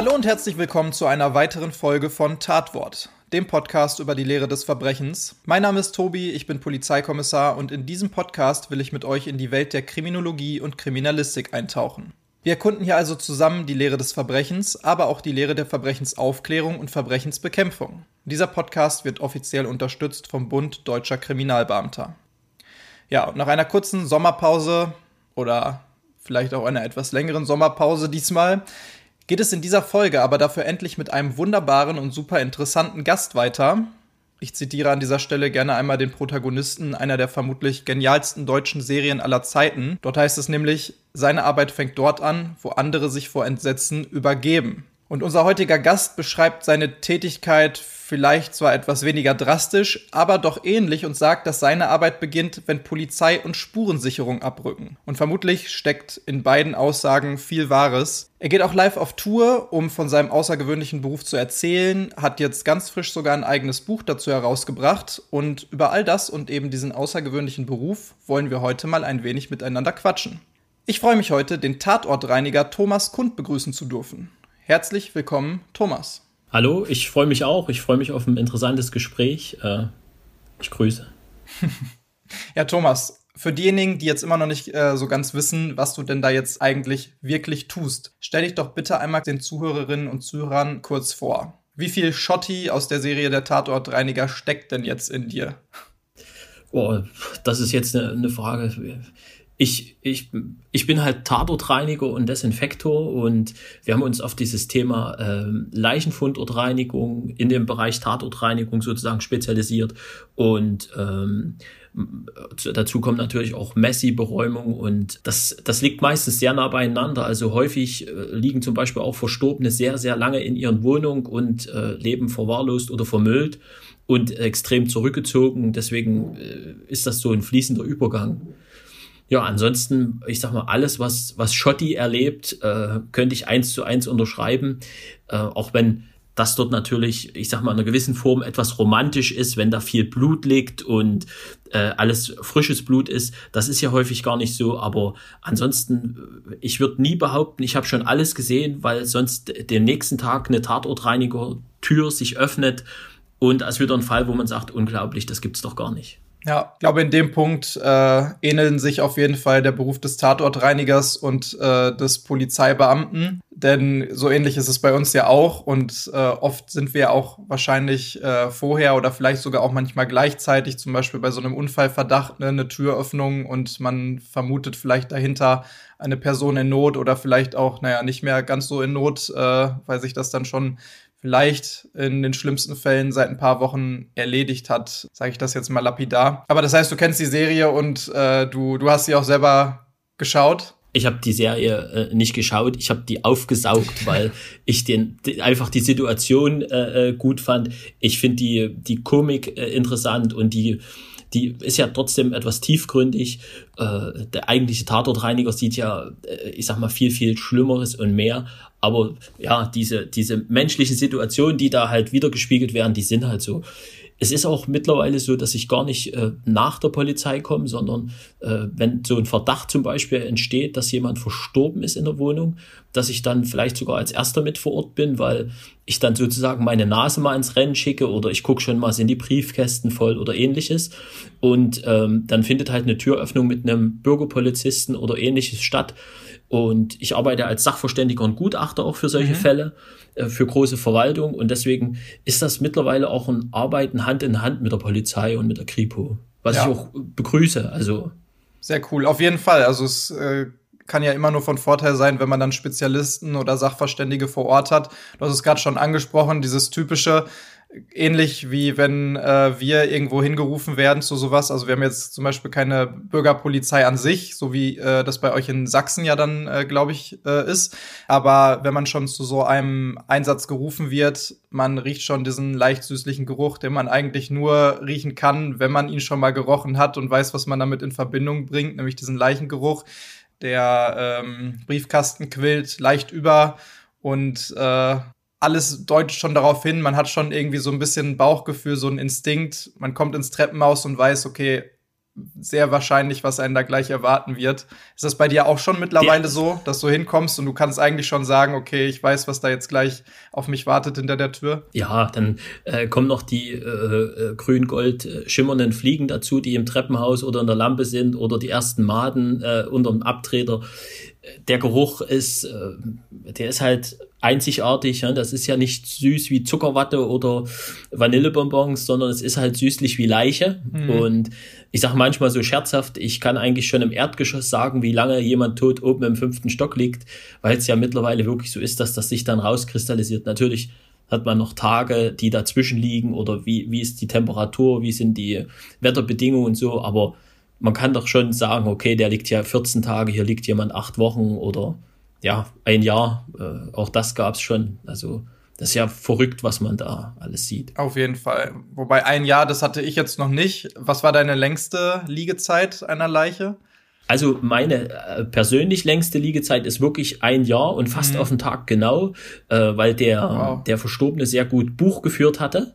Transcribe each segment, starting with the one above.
Hallo und herzlich willkommen zu einer weiteren Folge von Tatwort, dem Podcast über die Lehre des Verbrechens. Mein Name ist Tobi, ich bin Polizeikommissar und in diesem Podcast will ich mit euch in die Welt der Kriminologie und Kriminalistik eintauchen. Wir erkunden hier also zusammen die Lehre des Verbrechens, aber auch die Lehre der Verbrechensaufklärung und Verbrechensbekämpfung. Dieser Podcast wird offiziell unterstützt vom Bund Deutscher Kriminalbeamter. Ja, und nach einer kurzen Sommerpause oder vielleicht auch einer etwas längeren Sommerpause diesmal geht es in dieser Folge aber dafür endlich mit einem wunderbaren und super interessanten Gast weiter. Ich zitiere an dieser Stelle gerne einmal den Protagonisten einer der vermutlich genialsten deutschen Serien aller Zeiten. Dort heißt es nämlich, seine Arbeit fängt dort an, wo andere sich vor Entsetzen übergeben. Und unser heutiger Gast beschreibt seine Tätigkeit vielleicht zwar etwas weniger drastisch, aber doch ähnlich und sagt, dass seine Arbeit beginnt, wenn Polizei und Spurensicherung abrücken. Und vermutlich steckt in beiden Aussagen viel Wahres. Er geht auch live auf Tour, um von seinem außergewöhnlichen Beruf zu erzählen, hat jetzt ganz frisch sogar ein eigenes Buch dazu herausgebracht und über all das und eben diesen außergewöhnlichen Beruf wollen wir heute mal ein wenig miteinander quatschen. Ich freue mich heute, den Tatortreiniger Thomas Kund begrüßen zu dürfen. Herzlich willkommen, Thomas. Hallo, ich freue mich auch. Ich freue mich auf ein interessantes Gespräch. Äh, ich grüße. ja, Thomas, für diejenigen, die jetzt immer noch nicht äh, so ganz wissen, was du denn da jetzt eigentlich wirklich tust, stell dich doch bitte einmal den Zuhörerinnen und Zuhörern kurz vor. Wie viel Schotti aus der Serie Der Tatortreiniger steckt denn jetzt in dir? Oh, das ist jetzt eine, eine Frage ich, ich, ich bin halt Tatortreiniger und Desinfektor und wir haben uns auf dieses Thema äh, Leichenfundortreinigung in dem Bereich Tatortreinigung sozusagen spezialisiert und ähm, Dazu kommt natürlich auch Messi-Beräumung und das, das liegt meistens sehr nah beieinander. Also häufig äh, liegen zum Beispiel auch Verstorbene sehr, sehr lange in ihren Wohnungen und äh, leben verwahrlost oder vermüllt und extrem zurückgezogen. Deswegen äh, ist das so ein fließender Übergang. Ja, ansonsten, ich sag mal, alles, was, was Schotti erlebt, äh, könnte ich eins zu eins unterschreiben. Äh, auch wenn das dort natürlich, ich sag mal, in einer gewissen Form etwas romantisch ist, wenn da viel Blut liegt und äh, alles frisches Blut ist. Das ist ja häufig gar nicht so, aber ansonsten, äh, ich würde nie behaupten, ich habe schon alles gesehen, weil sonst den nächsten Tag eine Tatortreiniger-Tür sich öffnet und es wird ein Fall, wo man sagt, unglaublich, das gibt's doch gar nicht. Ja, ich glaube, in dem Punkt äh, ähneln sich auf jeden Fall der Beruf des Tatortreinigers und äh, des Polizeibeamten. Denn so ähnlich ist es bei uns ja auch. Und äh, oft sind wir auch wahrscheinlich äh, vorher oder vielleicht sogar auch manchmal gleichzeitig, zum Beispiel bei so einem Unfallverdacht, ne, eine Türöffnung und man vermutet vielleicht dahinter eine Person in Not oder vielleicht auch, naja, nicht mehr ganz so in Not, äh, weil sich das dann schon vielleicht in den schlimmsten Fällen seit ein paar Wochen erledigt hat, sage ich das jetzt mal lapidar. Aber das heißt, du kennst die Serie und äh, du, du hast sie auch selber geschaut. Ich habe die Serie äh, nicht geschaut, ich habe die aufgesaugt, weil ich den die, einfach die Situation äh, äh, gut fand. Ich finde die die Komik äh, interessant und die die ist ja trotzdem etwas tiefgründig. Äh, der eigentliche Tatortreiniger sieht ja, äh, ich sag mal, viel, viel Schlimmeres und mehr. Aber ja, diese, diese menschlichen Situationen, die da halt wiedergespiegelt werden, die sind halt so. Es ist auch mittlerweile so, dass ich gar nicht äh, nach der Polizei komme, sondern äh, wenn so ein Verdacht zum Beispiel entsteht, dass jemand verstorben ist in der Wohnung, dass ich dann vielleicht sogar als erster mit vor Ort bin, weil ich dann sozusagen meine Nase mal ins Rennen schicke oder ich gucke schon mal, sind die Briefkästen voll oder ähnliches. Und ähm, dann findet halt eine Türöffnung mit einem Bürgerpolizisten oder ähnliches statt. Und ich arbeite als Sachverständiger und Gutachter auch für solche mhm. Fälle, äh, für große Verwaltung. Und deswegen ist das mittlerweile auch ein Arbeiten Hand in Hand mit der Polizei und mit der Kripo, was ja. ich auch begrüße. Also sehr cool, auf jeden Fall. Also es äh, kann ja immer nur von Vorteil sein, wenn man dann Spezialisten oder Sachverständige vor Ort hat. Du hast es gerade schon angesprochen, dieses typische, ähnlich wie wenn äh, wir irgendwo hingerufen werden zu sowas. Also wir haben jetzt zum Beispiel keine Bürgerpolizei an sich, so wie äh, das bei euch in Sachsen ja dann, äh, glaube ich, äh, ist. Aber wenn man schon zu so einem Einsatz gerufen wird, man riecht schon diesen leicht süßlichen Geruch, den man eigentlich nur riechen kann, wenn man ihn schon mal gerochen hat und weiß, was man damit in Verbindung bringt, nämlich diesen Leichengeruch. Der ähm, Briefkasten quillt leicht über und äh, alles deutet schon darauf hin, man hat schon irgendwie so ein bisschen Bauchgefühl, so ein Instinkt. Man kommt ins Treppenhaus und weiß, okay, sehr wahrscheinlich, was einen da gleich erwarten wird. Ist das bei dir auch schon mittlerweile ja. so, dass du hinkommst und du kannst eigentlich schon sagen, okay, ich weiß, was da jetzt gleich auf mich wartet hinter der Tür? Ja, dann äh, kommen noch die äh, äh grün-gold äh, schimmernden Fliegen dazu, die im Treppenhaus oder in der Lampe sind oder die ersten Maden äh, unterm Abtreter der Geruch ist, äh, der ist halt einzigartig. Das ist ja nicht süß wie Zuckerwatte oder Vanillebonbons, sondern es ist halt süßlich wie Leiche. Mhm. Und ich sage manchmal so scherzhaft, ich kann eigentlich schon im Erdgeschoss sagen, wie lange jemand tot oben im fünften Stock liegt, weil es ja mittlerweile wirklich so ist, dass das sich dann rauskristallisiert. Natürlich hat man noch Tage, die dazwischen liegen oder wie, wie ist die Temperatur, wie sind die Wetterbedingungen und so, aber man kann doch schon sagen, okay, der liegt ja 14 Tage, hier liegt jemand acht Wochen oder ja, ein Jahr. Äh, auch das gab es schon. Also das ist ja verrückt, was man da alles sieht. Auf jeden Fall. Wobei ein Jahr, das hatte ich jetzt noch nicht. Was war deine längste Liegezeit einer Leiche? Also meine äh, persönlich längste Liegezeit ist wirklich ein Jahr und fast mhm. auf den Tag genau, äh, weil der, wow. der Verstorbene sehr gut Buch geführt hatte.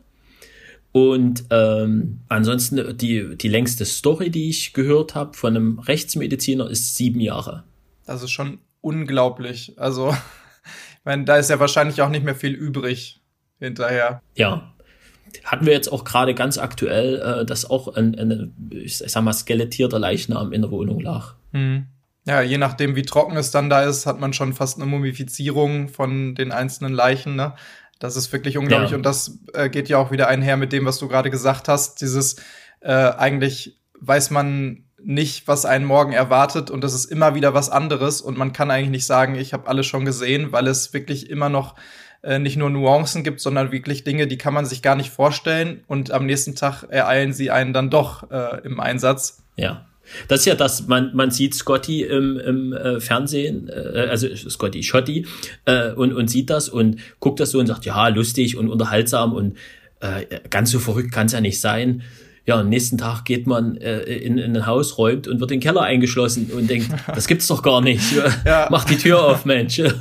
Und ähm, ansonsten die, die längste Story, die ich gehört habe von einem Rechtsmediziner, ist sieben Jahre. Das ist schon unglaublich. Also, ich meine, da ist ja wahrscheinlich auch nicht mehr viel übrig hinterher. Ja. Hatten wir jetzt auch gerade ganz aktuell, äh, dass auch ein, ein, ich sag mal, skelettierter Leichnam in der Wohnung lag. Hm. Ja, je nachdem, wie trocken es dann da ist, hat man schon fast eine Mumifizierung von den einzelnen Leichen. Ne? Das ist wirklich unglaublich. Ja. Und das äh, geht ja auch wieder einher mit dem, was du gerade gesagt hast. Dieses äh, eigentlich weiß man nicht, was einen morgen erwartet und das ist immer wieder was anderes und man kann eigentlich nicht sagen, ich habe alles schon gesehen, weil es wirklich immer noch äh, nicht nur Nuancen gibt, sondern wirklich Dinge, die kann man sich gar nicht vorstellen und am nächsten Tag ereilen sie einen dann doch äh, im Einsatz. Ja. Das ist ja das, man, man sieht Scotty im, im äh, Fernsehen, äh, also Scotty, Schotti, äh, und, und sieht das und guckt das so und sagt, ja, lustig und unterhaltsam und äh, ganz so verrückt kann es ja nicht sein. Ja, am nächsten Tag geht man äh, in, in ein Haus, räumt und wird in den Keller eingeschlossen und denkt, das gibt's doch gar nicht. Ja. Mach die Tür auf, Mensch.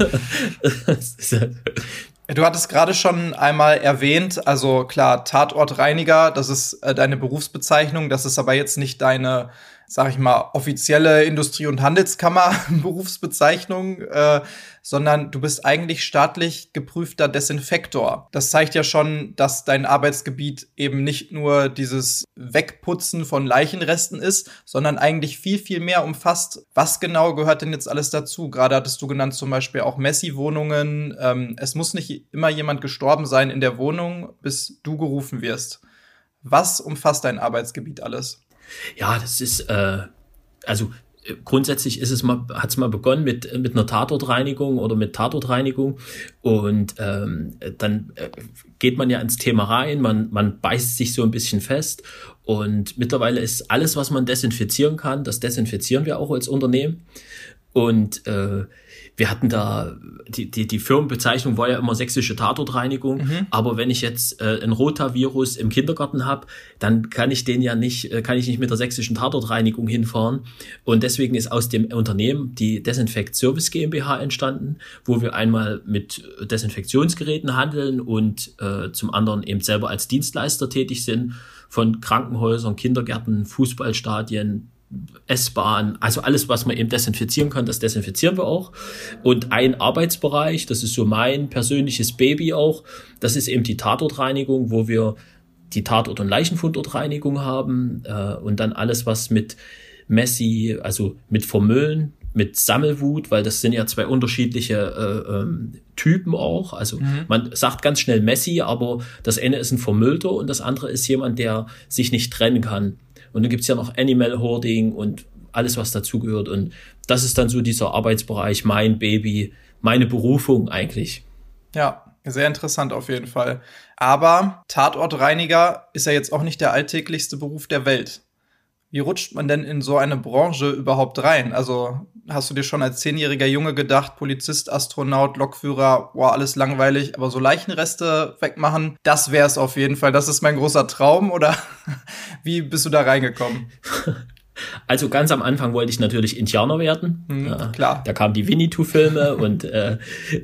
Du hattest gerade schon einmal erwähnt, also klar, Tatortreiniger, das ist äh, deine Berufsbezeichnung, das ist aber jetzt nicht deine sag ich mal, offizielle Industrie- und Handelskammer-Berufsbezeichnung, äh, sondern du bist eigentlich staatlich geprüfter Desinfektor. Das zeigt ja schon, dass dein Arbeitsgebiet eben nicht nur dieses Wegputzen von Leichenresten ist, sondern eigentlich viel, viel mehr umfasst. Was genau gehört denn jetzt alles dazu? Gerade hattest du genannt zum Beispiel auch Messi-Wohnungen. Ähm, es muss nicht immer jemand gestorben sein in der Wohnung, bis du gerufen wirst. Was umfasst dein Arbeitsgebiet alles? Ja, das ist, äh, also äh, grundsätzlich ist es mal, hat es mal begonnen mit, mit einer Tatortreinigung oder mit Tatortreinigung. Und ähm, dann äh, geht man ja ins Thema rein, man, man beißt sich so ein bisschen fest. Und mittlerweile ist alles, was man desinfizieren kann, das desinfizieren wir auch als Unternehmen. Und äh, wir hatten da, die, die, die Firmenbezeichnung war ja immer sächsische Tatortreinigung, mhm. aber wenn ich jetzt äh, ein Rotavirus im Kindergarten habe, dann kann ich den ja nicht, äh, kann ich nicht mit der sächsischen Tatortreinigung hinfahren. Und deswegen ist aus dem Unternehmen die Desinfekt Service GmbH entstanden, wo wir einmal mit Desinfektionsgeräten handeln und äh, zum anderen eben selber als Dienstleister tätig sind von Krankenhäusern, Kindergärten, Fußballstadien, S-Bahn, also alles, was man eben desinfizieren kann, das desinfizieren wir auch. Und ein Arbeitsbereich, das ist so mein persönliches Baby auch, das ist eben die Tatortreinigung, wo wir die Tatort- und Leichenfundortreinigung haben äh, und dann alles, was mit Messi, also mit Vermüllen, mit Sammelwut, weil das sind ja zwei unterschiedliche äh, ähm, Typen auch. Also mhm. man sagt ganz schnell Messi, aber das eine ist ein Vermüllter und das andere ist jemand, der sich nicht trennen kann. Und dann gibt's ja noch Animal Hoarding und alles, was dazugehört. Und das ist dann so dieser Arbeitsbereich, mein Baby, meine Berufung eigentlich. Ja, Sehr interessant auf jeden Fall. Aber Tatortreiniger ist ja jetzt auch nicht der alltäglichste Beruf der Welt. Wie rutscht man denn in so eine Branche überhaupt rein? Also hast du dir schon als zehnjähriger Junge gedacht, Polizist, Astronaut, Lokführer, boah, alles langweilig, aber so Leichenreste wegmachen, das wäre es auf jeden Fall. Das ist mein großer Traum oder wie bist du da reingekommen? Also ganz am Anfang wollte ich natürlich Indianer werden. Mhm, ja, klar. Da kamen die Winnetou-Filme und äh,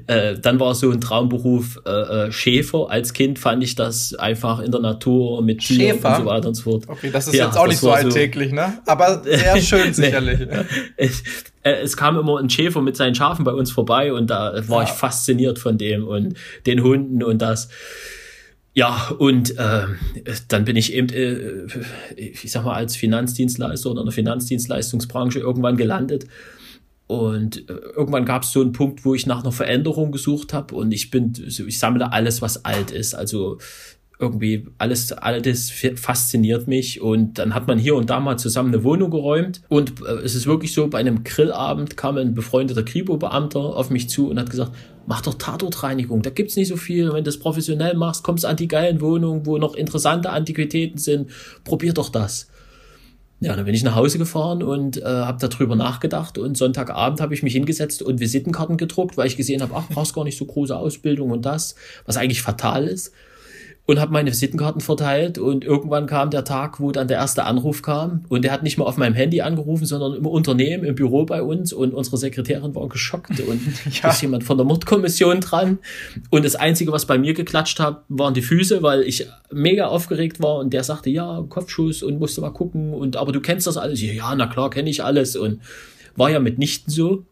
äh, dann war so ein Traumberuf äh, äh, Schäfer. Als Kind fand ich das einfach in der Natur mit Tieren und so weiter und so fort. Okay, das ist ja, jetzt auch nicht so alltäglich, so, ne? Aber sehr schön sicherlich. nee. es, äh, es kam immer ein Schäfer mit seinen Schafen bei uns vorbei und da war ja. ich fasziniert von dem und den Hunden und das. Ja, und äh, dann bin ich eben, äh, ich sag mal, als Finanzdienstleister oder in der Finanzdienstleistungsbranche irgendwann gelandet. Und äh, irgendwann gab es so einen Punkt, wo ich nach einer Veränderung gesucht habe und ich bin, ich sammle alles, was alt ist. Also irgendwie alles Altes fasziniert mich. Und dann hat man hier und da mal zusammen eine Wohnung geräumt. Und äh, es ist wirklich so, bei einem Grillabend kam ein befreundeter Kripo-Beamter auf mich zu und hat gesagt, mach doch Tatortreinigung, da gibt's nicht so viel, wenn du das professionell machst, kommst an die geilen Wohnungen, wo noch interessante Antiquitäten sind, probier doch das. Ja, dann bin ich nach Hause gefahren und äh, habe darüber nachgedacht. Und Sonntagabend habe ich mich hingesetzt und Visitenkarten gedruckt, weil ich gesehen habe, ach, brauchst gar nicht so große Ausbildung und das, was eigentlich fatal ist und habe meine Visitenkarten verteilt. Und irgendwann kam der Tag, wo dann der erste Anruf kam. Und der hat nicht mal auf meinem Handy angerufen, sondern im Unternehmen, im Büro bei uns. Und unsere Sekretärin war geschockt. Und ja. ist jemand von der Mordkommission dran. Und das Einzige, was bei mir geklatscht hat, waren die Füße, weil ich mega aufgeregt war. Und der sagte, ja, Kopfschuss und musste mal gucken. Und aber du kennst das alles. Ja, na klar, kenne ich alles. Und war ja mitnichten so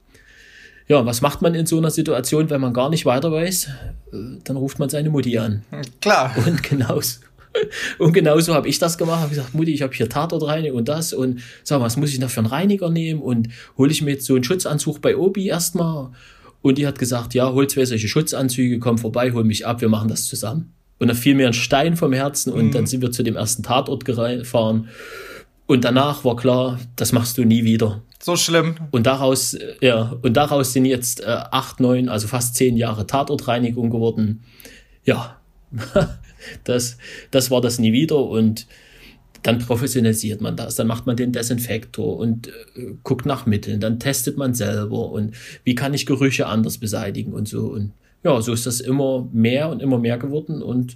ja, was macht man in so einer Situation, wenn man gar nicht weiter weiß? Äh, dann ruft man seine Mutti an. Klar. Und genauso. Und genauso habe ich das gemacht. Habe gesagt, Mutti, ich habe hier Tatortreinigung und das und sag, was muss ich noch für einen Reiniger nehmen und hole ich mir jetzt so einen Schutzanzug bei Obi erstmal. Und die hat gesagt, ja, hol zwei solche Schutzanzüge, komm vorbei, hol mich ab, wir machen das zusammen. Und dann fiel mir ein Stein vom Herzen und mhm. dann sind wir zu dem ersten Tatort gefahren. Und danach war klar, das machst du nie wieder. So schlimm. Und daraus, äh, ja, und daraus sind jetzt äh, acht, neun, also fast zehn Jahre Tatortreinigung geworden. Ja, das, das war das nie wieder und dann professionalisiert man das, dann macht man den Desinfektor und äh, guckt nach Mitteln, dann testet man selber und wie kann ich Gerüche anders beseitigen und so und ja, so ist das immer mehr und immer mehr geworden und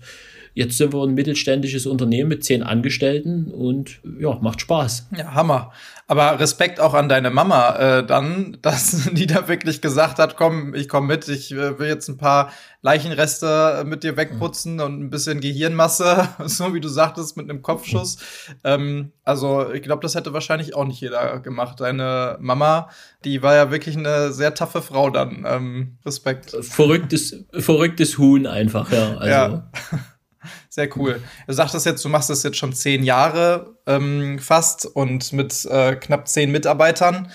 Jetzt sind wir ein mittelständisches Unternehmen mit zehn Angestellten und ja, macht Spaß. Ja, Hammer. Aber Respekt auch an deine Mama äh, dann, dass die da wirklich gesagt hat, komm, ich komm mit, ich äh, will jetzt ein paar Leichenreste mit dir wegputzen mhm. und ein bisschen Gehirnmasse, so wie du sagtest, mit einem Kopfschuss. Mhm. Ähm, also ich glaube, das hätte wahrscheinlich auch nicht jeder gemacht. Deine Mama, die war ja wirklich eine sehr taffe Frau dann. Ähm, Respekt. Verrücktes, verrücktes Huhn einfach, ja. Also. Ja. Sehr cool. Du sagtest jetzt, du machst das jetzt schon zehn Jahre ähm, fast und mit äh, knapp zehn Mitarbeitern.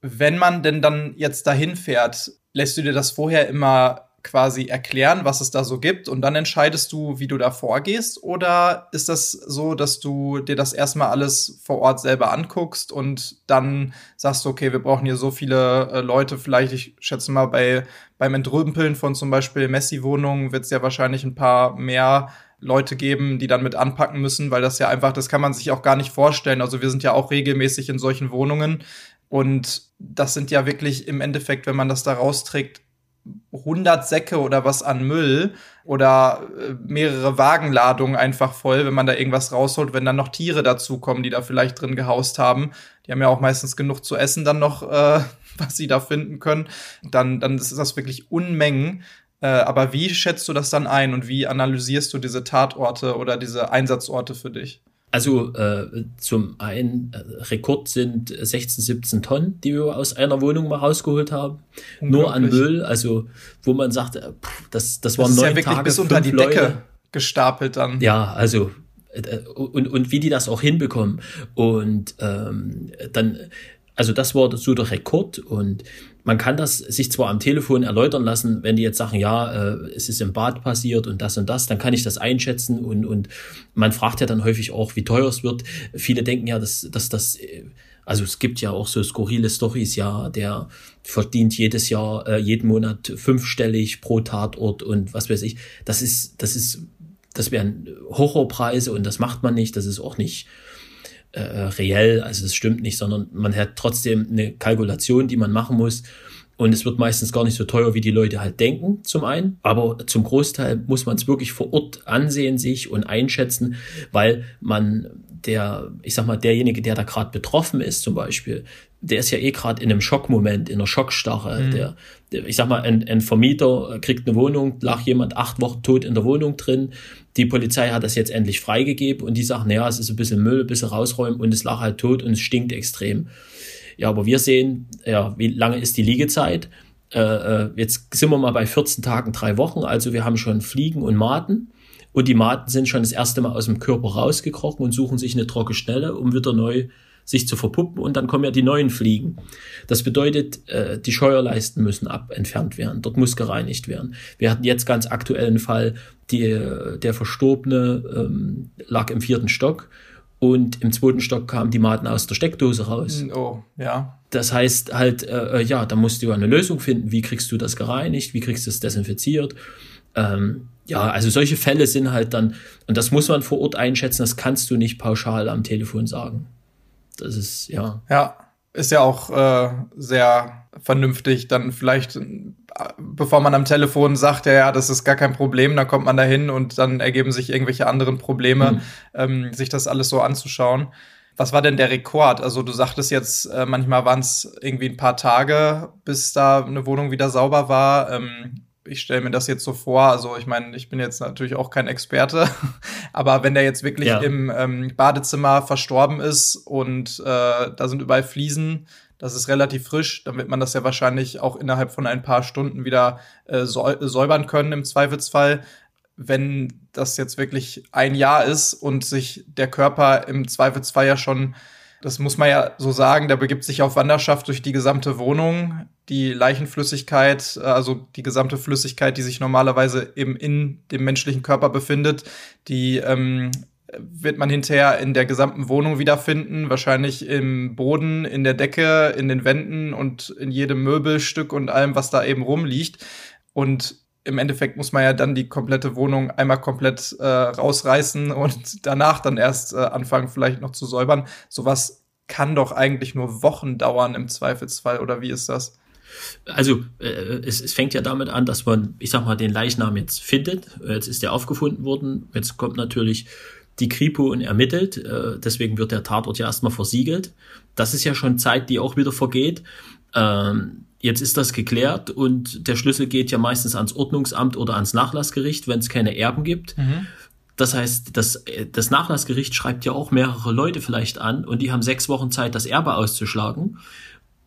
Wenn man denn dann jetzt dahin fährt, lässt du dir das vorher immer quasi erklären, was es da so gibt und dann entscheidest du, wie du da vorgehst? Oder ist das so, dass du dir das erstmal alles vor Ort selber anguckst und dann sagst du, okay, wir brauchen hier so viele äh, Leute, vielleicht, ich schätze mal, bei, beim Entrümpeln von zum Beispiel Messi-Wohnungen wird es ja wahrscheinlich ein paar mehr Leute geben, die dann mit anpacken müssen, weil das ja einfach, das kann man sich auch gar nicht vorstellen. Also wir sind ja auch regelmäßig in solchen Wohnungen und das sind ja wirklich im Endeffekt, wenn man das da rausträgt, 100 Säcke oder was an Müll oder äh, mehrere Wagenladungen einfach voll, wenn man da irgendwas rausholt, wenn dann noch Tiere dazukommen, die da vielleicht drin gehaust haben. Die haben ja auch meistens genug zu essen dann noch, äh, was sie da finden können. Dann, dann ist das wirklich Unmengen. Äh, aber wie schätzt du das dann ein und wie analysierst du diese Tatorte oder diese Einsatzorte für dich? Also äh, zum einen, äh, Rekord sind 16, 17 Tonnen, die wir aus einer Wohnung mal rausgeholt haben. Nur an Müll, also wo man sagt, äh, pff, das, das waren das ist neun ja wirklich Tage, bis unter die Leute. Decke gestapelt dann. Ja, also äh, und, und wie die das auch hinbekommen. Und ähm, dann, also das war so der Rekord und man kann das sich zwar am Telefon erläutern lassen, wenn die jetzt sagen, ja, äh, es ist im Bad passiert und das und das, dann kann ich das einschätzen und, und man fragt ja dann häufig auch, wie teuer es wird. Viele denken ja, dass, dass das äh, Also es gibt ja auch so skurrile Stories, ja, der verdient jedes Jahr, äh, jeden Monat fünfstellig pro Tatort und was weiß ich. Das ist, das ist, das wären Horrorpreise und das macht man nicht. Das ist auch nicht äh, reell, also das stimmt nicht, sondern man hat trotzdem eine Kalkulation, die man machen muss. Und es wird meistens gar nicht so teuer, wie die Leute halt denken, zum einen. Aber zum Großteil muss man es wirklich vor Ort ansehen sich und einschätzen, weil man der, ich sag mal, derjenige, der da gerade betroffen ist, zum Beispiel, der ist ja eh gerade in einem Schockmoment, in einer Schockstarre. Mhm. Der, der, ich sag mal, ein, ein Vermieter kriegt eine Wohnung, lag jemand acht Wochen tot in der Wohnung drin. Die Polizei hat das jetzt endlich freigegeben und die sagen, naja, es ist ein bisschen Müll, ein bisschen rausräumen und es lag halt tot und es stinkt extrem. Ja, aber wir sehen, ja, wie lange ist die Liegezeit? Äh, äh jetzt sind wir mal bei 14 Tagen, drei Wochen, also wir haben schon Fliegen und Maten. Und die Maten sind schon das erste Mal aus dem Körper rausgekrochen und suchen sich eine trockene Stelle, um wieder neu sich zu verpuppen und dann kommen ja die neuen Fliegen. Das bedeutet, äh, die Scheuerleisten müssen ab entfernt werden. Dort muss gereinigt werden. Wir hatten jetzt ganz aktuellen Fall, die, der Verstorbene ähm, lag im vierten Stock und im zweiten Stock kamen die Maten aus der Steckdose raus. Oh, ja. Das heißt halt, äh, äh ja, da musst du eine Lösung finden. Wie kriegst du das gereinigt? Wie kriegst du es desinfiziert? Ähm, ja, also solche Fälle sind halt dann, und das muss man vor Ort einschätzen, das kannst du nicht pauschal am Telefon sagen. Das ist, ja. Ja, ist ja auch äh, sehr vernünftig, dann vielleicht, bevor man am Telefon sagt, ja, ja, das ist gar kein Problem, dann kommt man da hin und dann ergeben sich irgendwelche anderen Probleme, mhm. ähm, sich das alles so anzuschauen. Was war denn der Rekord? Also du sagtest jetzt, äh, manchmal waren es irgendwie ein paar Tage, bis da eine Wohnung wieder sauber war. Ähm, ich stelle mir das jetzt so vor, also ich meine, ich bin jetzt natürlich auch kein Experte, aber wenn der jetzt wirklich ja. im ähm, Badezimmer verstorben ist und äh, da sind überall Fliesen, das ist relativ frisch, dann wird man das ja wahrscheinlich auch innerhalb von ein paar Stunden wieder äh, säubern können im Zweifelsfall. Wenn das jetzt wirklich ein Jahr ist und sich der Körper im Zweifelsfall ja schon das muss man ja so sagen, der begibt sich auf Wanderschaft durch die gesamte Wohnung. Die Leichenflüssigkeit, äh, also die gesamte Flüssigkeit, die sich normalerweise eben in dem menschlichen Körper befindet, die ähm, wird man hinterher in der gesamten Wohnung wiederfinden, wahrscheinlich im Boden, in der Decke, in den Wänden und in jedem Möbelstück und allem, was da eben rumliegt. Und im Endeffekt muss man ja dann die komplette Wohnung einmal komplett äh, rausreißen und danach dann erst äh, anfangen, vielleicht noch zu säubern. Sowas kann doch eigentlich nur Wochen dauern im Zweifelsfall, oder wie ist das? Also äh, es, es fängt ja damit an, dass man, ich sag mal, den Leichnam jetzt findet. Jetzt ist der aufgefunden worden. Jetzt kommt natürlich die Kripo und ermittelt. Äh, deswegen wird der Tatort ja erstmal versiegelt. Das ist ja schon Zeit, die auch wieder vergeht. Ähm, Jetzt ist das geklärt und der Schlüssel geht ja meistens ans Ordnungsamt oder ans Nachlassgericht, wenn es keine Erben gibt. Mhm. Das heißt, das, das Nachlassgericht schreibt ja auch mehrere Leute vielleicht an und die haben sechs Wochen Zeit, das Erbe auszuschlagen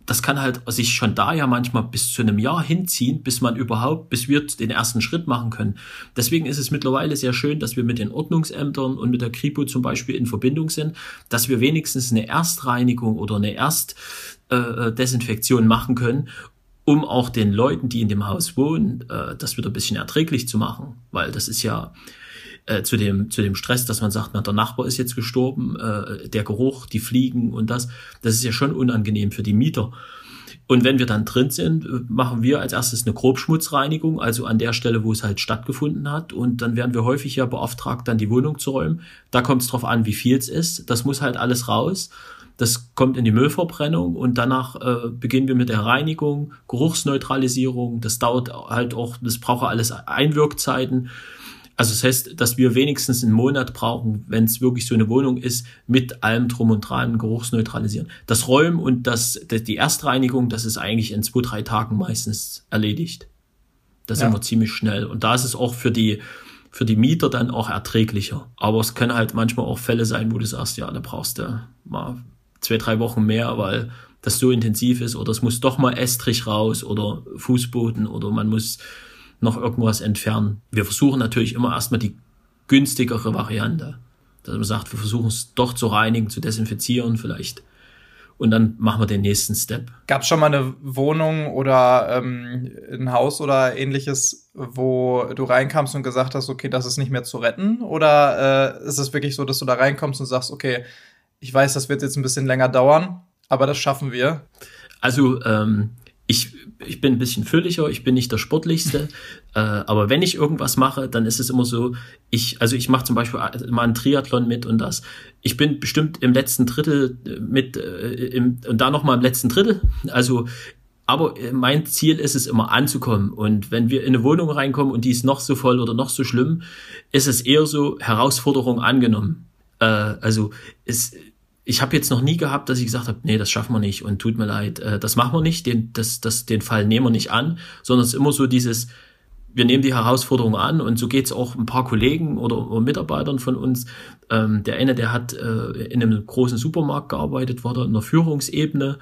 das kann halt sich schon da ja manchmal bis zu einem Jahr hinziehen, bis man überhaupt, bis wir den ersten Schritt machen können. Deswegen ist es mittlerweile sehr schön, dass wir mit den Ordnungsämtern und mit der Kripo zum Beispiel in Verbindung sind, dass wir wenigstens eine Erstreinigung oder eine Erstdesinfektion äh, machen können, um auch den Leuten, die in dem Haus wohnen, äh, das wieder ein bisschen erträglich zu machen. Weil das ist ja, äh, zu, dem, zu dem Stress, dass man sagt, na, der Nachbar ist jetzt gestorben, äh, der Geruch, die Fliegen und das, das ist ja schon unangenehm für die Mieter. Und wenn wir dann drin sind, äh, machen wir als erstes eine Grobschmutzreinigung, also an der Stelle, wo es halt stattgefunden hat. Und dann werden wir häufig ja beauftragt, dann die Wohnung zu räumen. Da kommt es drauf an, wie viel es ist. Das muss halt alles raus. Das kommt in die Müllverbrennung und danach äh, beginnen wir mit der Reinigung, Geruchsneutralisierung. Das dauert halt auch, das braucht alles Einwirkzeiten. Also das heißt, dass wir wenigstens einen Monat brauchen, wenn es wirklich so eine Wohnung ist, mit allem drum und dran geruchsneutralisieren. Das Räumen und das, die Erstreinigung, das ist eigentlich in zwei, drei Tagen meistens erledigt. Das ja. sind wir ziemlich schnell. Und da ist es auch für die, für die Mieter dann auch erträglicher. Aber es können halt manchmal auch Fälle sein, wo du sagst, ja, da brauchst du mal zwei, drei Wochen mehr, weil das so intensiv ist oder es muss doch mal Estrich raus oder Fußboden oder man muss noch irgendwas entfernen. Wir versuchen natürlich immer erstmal die günstigere Variante. Dass man sagt, wir versuchen es doch zu reinigen, zu desinfizieren vielleicht. Und dann machen wir den nächsten Step. Gab es schon mal eine Wohnung oder ähm, ein Haus oder ähnliches, wo du reinkamst und gesagt hast, okay, das ist nicht mehr zu retten? Oder äh, ist es wirklich so, dass du da reinkommst und sagst, okay, ich weiß, das wird jetzt ein bisschen länger dauern, aber das schaffen wir. Also ähm, ich, ich bin ein bisschen fülliger, ich bin nicht der sportlichste, äh, aber wenn ich irgendwas mache, dann ist es immer so, ich, also ich mache zum Beispiel mal einen Triathlon mit und das. Ich bin bestimmt im letzten Drittel mit äh, im, und da noch mal im letzten Drittel. Also aber mein Ziel ist es immer anzukommen. Und wenn wir in eine Wohnung reinkommen und die ist noch so voll oder noch so schlimm, ist es eher so Herausforderung angenommen. Äh, also es, ich habe jetzt noch nie gehabt, dass ich gesagt habe, nee, das schaffen wir nicht und tut mir leid, äh, das machen wir nicht, den, das, das, den Fall nehmen wir nicht an, sondern es ist immer so dieses, wir nehmen die Herausforderung an und so geht's auch ein paar Kollegen oder, oder Mitarbeitern von uns. Ähm, der eine, der hat äh, in einem großen Supermarkt gearbeitet, war da in der Führungsebene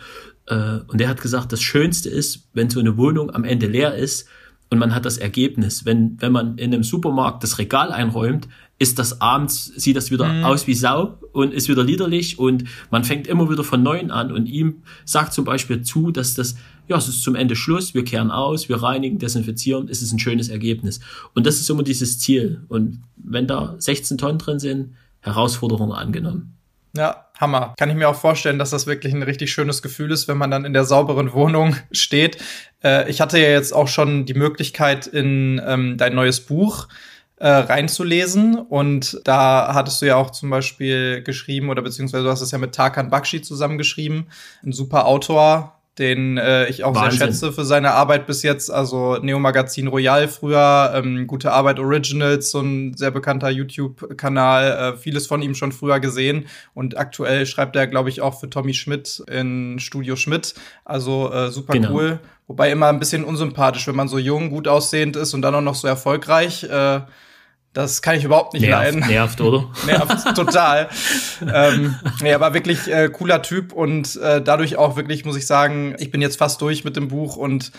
äh, und der hat gesagt, das Schönste ist, wenn so eine Wohnung am Ende leer ist und man hat das Ergebnis. Wenn, wenn man in einem Supermarkt das Regal einräumt, ist das abends, sieht das wieder mhm. aus wie Sau und ist wieder liederlich und man fängt immer wieder von neuem an und ihm sagt zum Beispiel zu, dass das, ja, es ist zum Ende Schluss, wir kehren aus, wir reinigen, desinfizieren, es ist ein schönes Ergebnis. Und das ist immer dieses Ziel. Und wenn da 16 Tonnen drin sind, Herausforderungen angenommen. Ja, Hammer. Kann ich mir auch vorstellen, dass das wirklich ein richtig schönes Gefühl ist, wenn man dann in der sauberen Wohnung steht. Äh, ich hatte ja jetzt auch schon die Möglichkeit, in ähm, dein neues Buch äh, reinzulesen. Und da hattest du ja auch zum Beispiel geschrieben, oder beziehungsweise du hast es ja mit Tarkan Bakshi zusammengeschrieben, ein super Autor, den äh, ich auch Wahnsinn. sehr schätze für seine Arbeit bis jetzt. Also Neo Magazin Royal früher, ähm, Gute Arbeit Originals, so ein sehr bekannter YouTube-Kanal, äh, vieles von ihm schon früher gesehen. Und aktuell schreibt er, glaube ich, auch für Tommy Schmidt in Studio Schmidt. Also äh, super genau. cool. Wobei immer ein bisschen unsympathisch, wenn man so jung, gut aussehend ist und dann auch noch so erfolgreich. Äh, das kann ich überhaupt nicht nervt, leiden. Nervt, oder? nervt total. ähm, nee, aber wirklich äh, cooler Typ und äh, dadurch auch wirklich, muss ich sagen, ich bin jetzt fast durch mit dem Buch und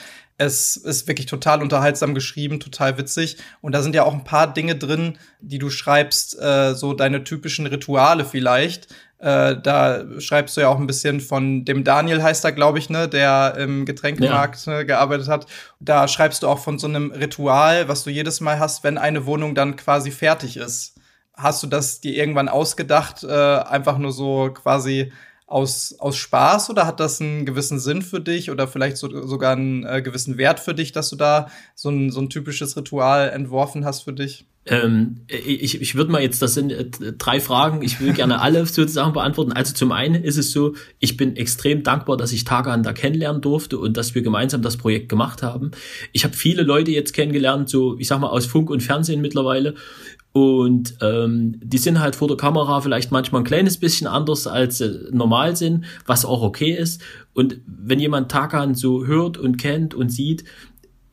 es ist wirklich total unterhaltsam geschrieben, total witzig. Und da sind ja auch ein paar Dinge drin, die du schreibst, äh, so deine typischen Rituale vielleicht. Äh, da schreibst du ja auch ein bisschen von dem Daniel heißt er, glaube ich, ne, der im Getränkemarkt ja. ne, gearbeitet hat. Da schreibst du auch von so einem Ritual, was du jedes Mal hast, wenn eine Wohnung dann quasi fertig ist. Hast du das dir irgendwann ausgedacht, äh, einfach nur so quasi aus, aus Spaß oder hat das einen gewissen Sinn für dich oder vielleicht so, sogar einen äh, gewissen Wert für dich, dass du da so ein, so ein typisches Ritual entworfen hast für dich? Ähm, ich ich würde mal jetzt, das sind äh, drei Fragen, ich will gerne alle sozusagen beantworten. Also zum einen ist es so, ich bin extrem dankbar, dass ich Tagan da kennenlernen durfte und dass wir gemeinsam das Projekt gemacht haben. Ich habe viele Leute jetzt kennengelernt, so ich sag mal aus Funk und Fernsehen mittlerweile. Und ähm, die sind halt vor der Kamera vielleicht manchmal ein kleines bisschen anders als äh, normal sind, was auch okay ist. Und wenn jemand Tagan so hört und kennt und sieht,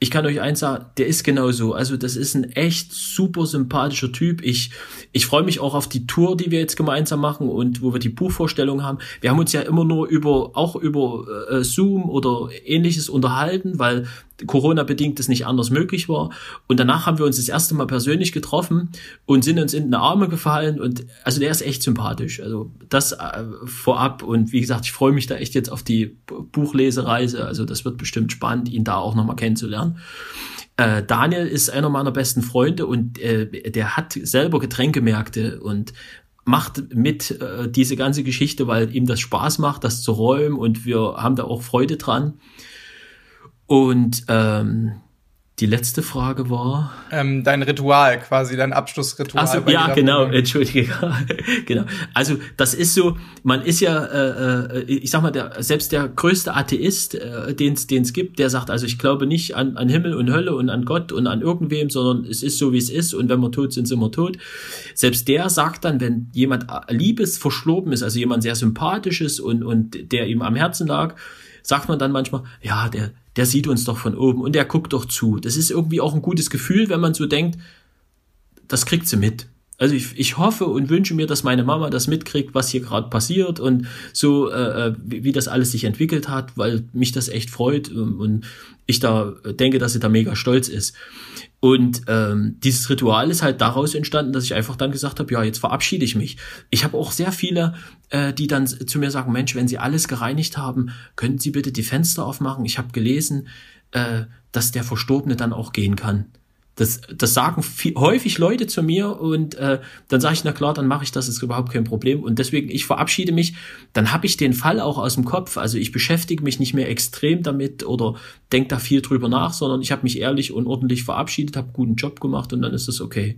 ich kann euch eins sagen, der ist genauso. Also das ist ein echt super sympathischer Typ. Ich, ich freue mich auch auf die Tour, die wir jetzt gemeinsam machen und wo wir die Buchvorstellung haben. Wir haben uns ja immer nur über, auch über äh, Zoom oder ähnliches unterhalten, weil Corona-bedingt es nicht anders möglich war. Und danach haben wir uns das erste Mal persönlich getroffen und sind uns in die Arme gefallen. Und also der ist echt sympathisch. Also das äh, vorab. Und wie gesagt, ich freue mich da echt jetzt auf die Buchlesereise. Also das wird bestimmt spannend, ihn da auch nochmal kennenzulernen. Äh, Daniel ist einer meiner besten Freunde und äh, der hat selber Getränkemärkte und macht mit äh, diese ganze Geschichte, weil ihm das Spaß macht, das zu räumen und wir haben da auch Freude dran. Und ähm, die letzte Frage war. Ähm, dein Ritual, quasi, dein Abschlussritual. Also, ja, genau, Wohnung. entschuldige. genau. Also, das ist so, man ist ja, äh, äh, ich sag mal, der, selbst der größte Atheist, äh, den es gibt, der sagt, also ich glaube nicht an, an Himmel und Hölle und an Gott und an irgendwem, sondern es ist so, wie es ist und wenn wir tot sind, sind wir tot. Selbst der sagt dann, wenn jemand Liebes verschloben ist, also jemand sehr sympathisch ist und, und der ihm am Herzen lag, sagt man dann manchmal, ja, der, der sieht uns doch von oben und der guckt doch zu. Das ist irgendwie auch ein gutes Gefühl, wenn man so denkt, das kriegt sie mit. Also ich, ich hoffe und wünsche mir, dass meine Mama das mitkriegt, was hier gerade passiert und so, äh, äh, wie, wie das alles sich entwickelt hat, weil mich das echt freut und ich da denke, dass sie da mega stolz ist. Und ähm, dieses Ritual ist halt daraus entstanden, dass ich einfach dann gesagt habe, ja, jetzt verabschiede ich mich. Ich habe auch sehr viele, äh, die dann zu mir sagen, Mensch, wenn Sie alles gereinigt haben, könnten Sie bitte die Fenster aufmachen. Ich habe gelesen, äh, dass der Verstorbene dann auch gehen kann Das, das sagen viel, häufig Leute zu mir und äh, dann sage ich, na klar, dann mache ich das, ist überhaupt kein Problem. Und deswegen, ich verabschiede mich, dann habe ich den Fall auch aus dem Kopf. Also ich beschäftige mich nicht mehr extrem damit oder denke da viel drüber nach, sondern ich habe mich ehrlich und ordentlich verabschiedet, habe guten Job gemacht und dann ist es okay.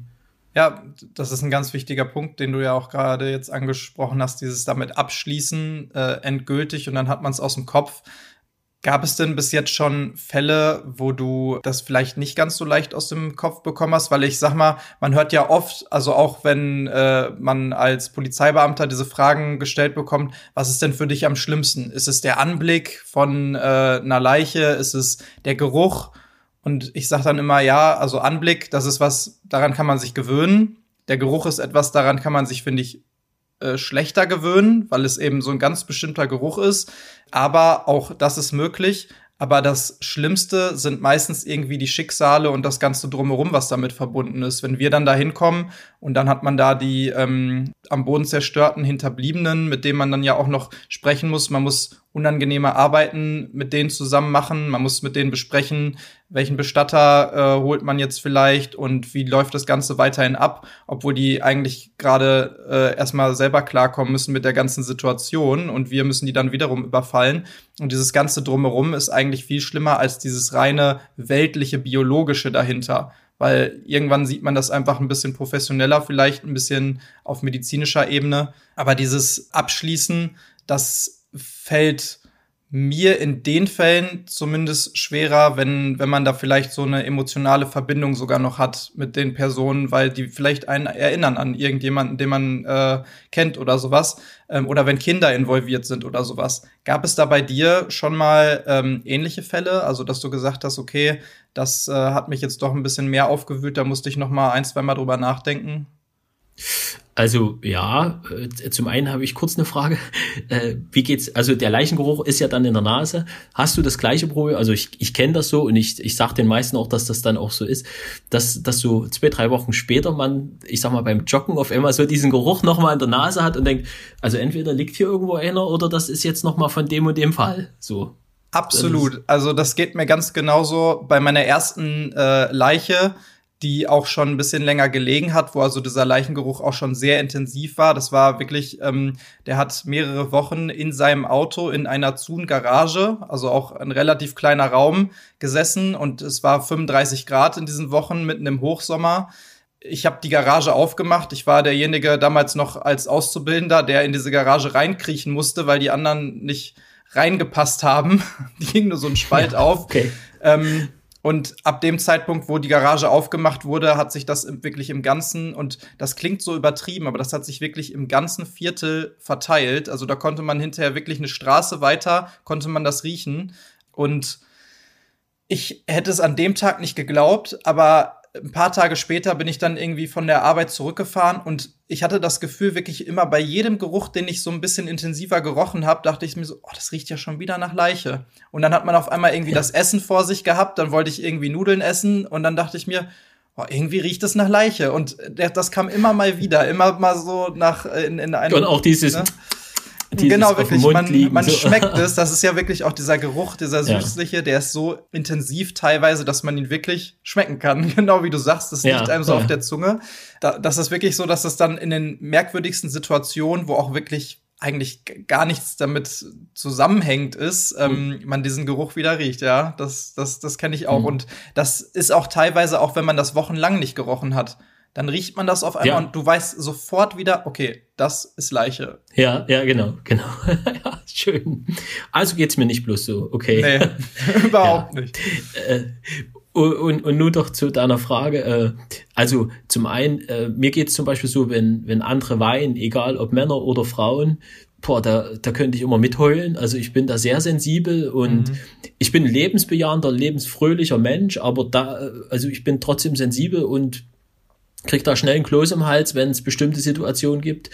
Ja, das ist ein ganz wichtiger Punkt, den du ja auch gerade jetzt angesprochen hast, dieses damit abschließen, äh, endgültig und dann hat man es aus dem Kopf. Gab es denn bis jetzt schon Fälle, wo du das vielleicht nicht ganz so leicht aus dem Kopf bekommen hast? Weil ich sag mal, man hört ja oft, also auch wenn äh, man als Polizeibeamter diese Fragen gestellt bekommt, was ist denn für dich am schlimmsten? Ist es der Anblick von äh, einer Leiche? Ist es der Geruch? Und ich sage dann immer, ja, also Anblick, das ist was, daran kann man sich gewöhnen. Der Geruch ist etwas, daran kann man sich, finde ich, äh, schlechter gewöhnen, weil es eben so ein ganz bestimmter Geruch ist. Aber auch das ist möglich. Aber das Schlimmste sind meistens irgendwie die Schicksale und das Ganze drumherum, was damit verbunden ist. Wenn wir dann da hinkommen und dann hat man da die ähm, am Boden zerstörten Hinterbliebenen, mit denen man dann ja auch noch sprechen muss. Man muss unangenehme Arbeiten mit denen zusammen machen. Man muss mit denen besprechen, welchen Bestatter äh, holt man jetzt vielleicht und wie läuft das Ganze weiterhin ab, obwohl die eigentlich gerade äh, erstmal selber klarkommen müssen mit der ganzen Situation und wir müssen die dann wiederum überfallen. Und dieses ganze drumherum ist eigentlich viel schlimmer als dieses reine weltliche, biologische dahinter. Weil irgendwann sieht man das einfach ein bisschen professioneller, vielleicht ein bisschen auf medizinischer Ebene. Aber dieses Abschließen, das fällt mir in den Fällen zumindest schwerer, wenn, wenn man da vielleicht so eine emotionale Verbindung sogar noch hat mit den Personen, weil die vielleicht einen erinnern an irgendjemanden, den man äh, kennt oder sowas. Ähm, oder wenn Kinder involviert sind oder sowas. Gab es da bei dir schon mal ähm, ähnliche Fälle? Also, dass du gesagt hast, okay, das äh, hat mich jetzt doch ein bisschen mehr aufgewühlt, da musste ich noch mal ein, zwei Mal drüber nachdenken? Also ja, äh, zum einen habe ich kurz eine Frage. Äh, wie geht's? Also der Leichengeruch ist ja dann in der Nase. Hast du das gleiche Problem? Also ich, ich kenne das so und ich, ich sage den meisten auch, dass das dann auch so ist, dass, dass so zwei, drei Wochen später man, ich sag mal, beim Joggen auf einmal so diesen Geruch nochmal in der Nase hat und denkt, also entweder liegt hier irgendwo einer oder das ist jetzt nochmal von dem und dem Fall. So. Absolut. Also das geht mir ganz genauso. Bei meiner ersten äh, Leiche die auch schon ein bisschen länger gelegen hat, wo also dieser Leichengeruch auch schon sehr intensiv war. Das war wirklich, ähm, der hat mehrere Wochen in seinem Auto in einer Zun-Garage, also auch ein relativ kleiner Raum, gesessen und es war 35 Grad in diesen Wochen mitten im Hochsommer. Ich habe die Garage aufgemacht. Ich war derjenige damals noch als Auszubildender, der in diese Garage reinkriechen musste, weil die anderen nicht reingepasst haben. die ging nur so ein Spalt ja, auf. Okay. Ähm, und ab dem Zeitpunkt, wo die Garage aufgemacht wurde, hat sich das wirklich im Ganzen, und das klingt so übertrieben, aber das hat sich wirklich im ganzen Viertel verteilt. Also da konnte man hinterher wirklich eine Straße weiter, konnte man das riechen. Und ich hätte es an dem Tag nicht geglaubt, aber ein paar Tage später bin ich dann irgendwie von der Arbeit zurückgefahren und ich hatte das Gefühl, wirklich immer bei jedem Geruch, den ich so ein bisschen intensiver gerochen habe, dachte ich mir so, oh, das riecht ja schon wieder nach Leiche. Und dann hat man auf einmal irgendwie ja. das Essen vor sich gehabt, dann wollte ich irgendwie Nudeln essen und dann dachte ich mir, oh, irgendwie riecht es nach Leiche. Und das kam immer mal wieder, immer mal so nach in, in einem. Und auch dieses. Ne? Genau, wirklich. Man, liegen, man so. schmeckt es. Das ist ja wirklich auch dieser Geruch, dieser süßliche, ja. der ist so intensiv teilweise, dass man ihn wirklich schmecken kann. Genau wie du sagst, das ja, liegt einem so ja. auf der Zunge. Da, das ist wirklich so, dass es dann in den merkwürdigsten Situationen, wo auch wirklich eigentlich gar nichts damit zusammenhängt ist, ähm, mhm. man diesen Geruch wieder riecht, ja. Das, das, das kenne ich auch. Mhm. Und das ist auch teilweise, auch wenn man das wochenlang nicht gerochen hat, dann riecht man das auf einmal ja. und du weißt sofort wieder, okay, das ist Leiche. Ja, ja, genau, genau. ja, schön. Also geht's mir nicht bloß so, okay. Nee, überhaupt ja. nicht. Äh, und, und nur doch zu deiner Frage. Äh, also zum einen, äh, mir geht's zum Beispiel so, wenn, wenn andere weinen, egal ob Männer oder Frauen, boah, da, da könnte ich immer mitheulen. Also ich bin da sehr sensibel und mhm. ich bin ein lebensbejahender, lebensfröhlicher Mensch, aber da, also ich bin trotzdem sensibel und kriegt da schnell einen Kloß im Hals, wenn es bestimmte Situationen gibt.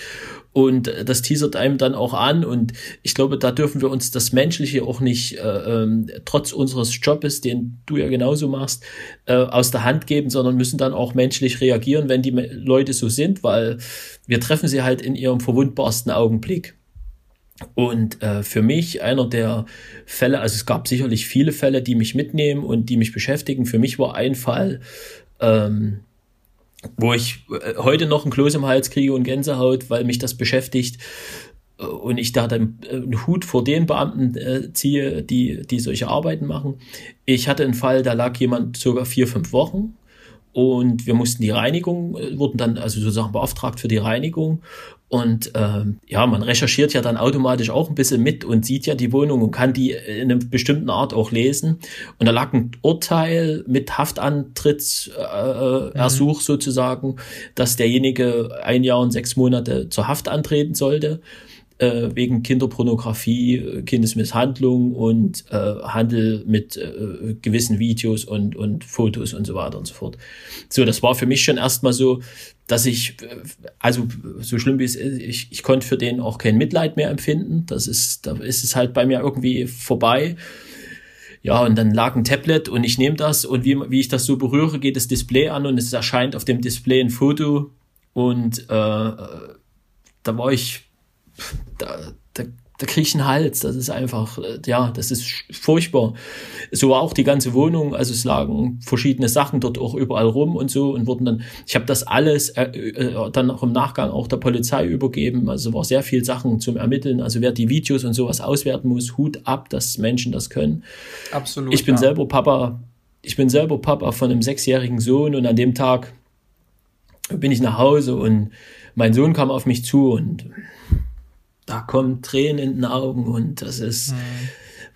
Und das teasert einem dann auch an. Und ich glaube, da dürfen wir uns das Menschliche auch nicht, äh, ähm, trotz unseres Jobes, den du ja genauso machst, äh, aus der Hand geben, sondern müssen dann auch menschlich reagieren, wenn die Leute so sind, weil wir treffen sie halt in ihrem verwundbarsten Augenblick. Und äh, für mich einer der Fälle, also es gab sicherlich viele Fälle, die mich mitnehmen und die mich beschäftigen. Für mich war ein Fall, ähm, wo ich äh, heute noch ein Kloß im Hals kriege und Gänsehaut, weil mich das beschäftigt äh, und ich da dann äh, einen Hut vor den Beamten äh, ziehe, die, die solche Arbeiten machen. Ich hatte einen Fall, da lag jemand sogar vier, fünf Wochen und wir mussten die Reinigung, wurden dann also sozusagen beauftragt für die Reinigung und ähm, ja, man recherchiert ja dann automatisch auch ein bisschen mit und sieht ja die Wohnung und kann die in einer bestimmten Art auch lesen. Und da lag ein Urteil mit Haftantrittsversuch äh, mhm. sozusagen, dass derjenige ein Jahr und sechs Monate zur Haft antreten sollte äh, wegen Kinderpornografie, Kindesmisshandlung und äh, Handel mit äh, gewissen Videos und, und Fotos und so weiter und so fort. So, das war für mich schon erstmal so, dass ich, äh, also so schlimm wie es ist, ich, ich konnte für den auch kein Mitleid mehr empfinden. Das ist, da ist es halt bei mir irgendwie vorbei. Ja, und dann lag ein Tablet und ich nehme das und wie, wie ich das so berühre, geht das Display an und es erscheint auf dem Display ein Foto und äh, da war ich da, da, da krieg ich einen Hals. Das ist einfach, äh, ja, das ist furchtbar. So war auch die ganze Wohnung, also es lagen verschiedene Sachen dort auch überall rum und so und wurden dann, ich habe das alles äh, äh, dann auch im Nachgang auch der Polizei übergeben. Also war sehr viel Sachen zum Ermitteln. Also wer die Videos und sowas auswerten muss, Hut ab, dass Menschen das können. Absolut. Ich bin ja. selber Papa, ich bin selber Papa von einem sechsjährigen Sohn und an dem Tag bin ich nach Hause und mein Sohn kam auf mich zu und da kommen Tränen in den Augen und das ist, mhm.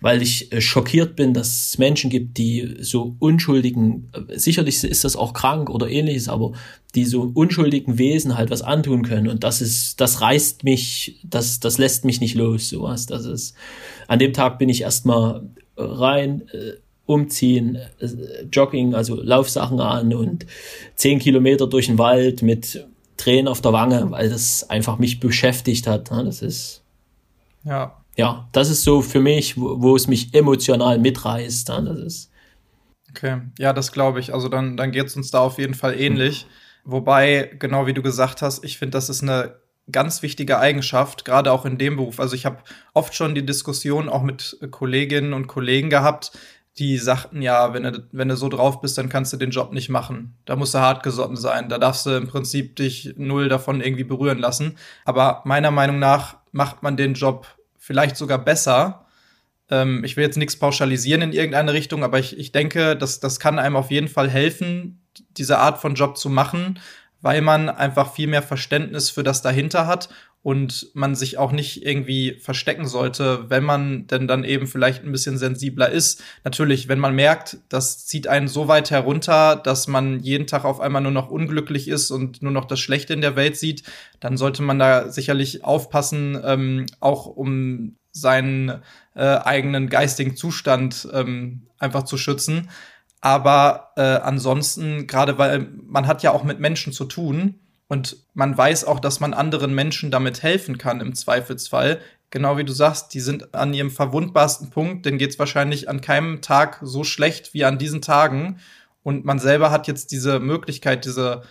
weil ich äh, schockiert bin, dass es Menschen gibt, die so unschuldigen, äh, sicherlich ist das auch krank oder ähnliches, aber die so unschuldigen Wesen halt was antun können und das ist, das reißt mich, das, das lässt mich nicht los, sowas, das ist, an dem Tag bin ich erstmal rein, äh, umziehen, äh, Jogging, also Laufsachen an und zehn Kilometer durch den Wald mit Tränen auf der Wange, weil das einfach mich beschäftigt hat. Ne? Das ist. Ja. Ja, das ist so für mich, wo, wo es mich emotional mitreißt. Ne? Das ist. Okay, ja, das glaube ich. Also dann, dann geht es uns da auf jeden Fall ähnlich. Mhm. Wobei, genau wie du gesagt hast, ich finde, das ist eine ganz wichtige Eigenschaft, gerade auch in dem Beruf. Also ich habe oft schon die Diskussion auch mit Kolleginnen und Kollegen gehabt, die sagten, ja, wenn du, wenn du so drauf bist, dann kannst du den Job nicht machen. Da musst du hartgesotten sein. Da darfst du im Prinzip dich null davon irgendwie berühren lassen. Aber meiner Meinung nach macht man den Job vielleicht sogar besser. Ähm, ich will jetzt nichts pauschalisieren in irgendeine Richtung, aber ich, ich denke, das, das kann einem auf jeden Fall helfen, diese Art von Job zu machen, weil man einfach viel mehr Verständnis für das dahinter hat und man sich auch nicht irgendwie verstecken sollte, wenn man denn dann eben vielleicht ein bisschen sensibler ist. Natürlich, wenn man merkt, das zieht einen so weit herunter, dass man jeden Tag auf einmal nur noch unglücklich ist und nur noch das Schlechte in der Welt sieht, dann sollte man da sicherlich aufpassen, ähm, auch um seinen äh, eigenen geistigen Zustand ähm, einfach zu schützen. Aber äh, ansonsten, gerade weil man hat ja auch mit Menschen zu tun, und man weiß auch, dass man anderen Menschen damit helfen kann im Zweifelsfall. Genau wie du sagst, die sind an ihrem verwundbarsten Punkt, denen geht es wahrscheinlich an keinem Tag so schlecht wie an diesen Tagen. Und man selber hat jetzt diese Möglichkeit, diese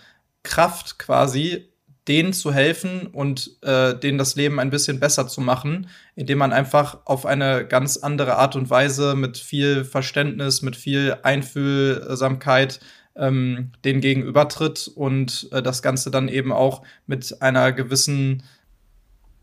Kraft quasi, denen zu helfen und äh, denen das Leben ein bisschen besser zu machen, indem man einfach auf eine ganz andere Art und Weise mit viel Verständnis, mit viel Einfühlsamkeit ähm, den gegenübertritt und äh, das Ganze dann eben auch mit einer gewissen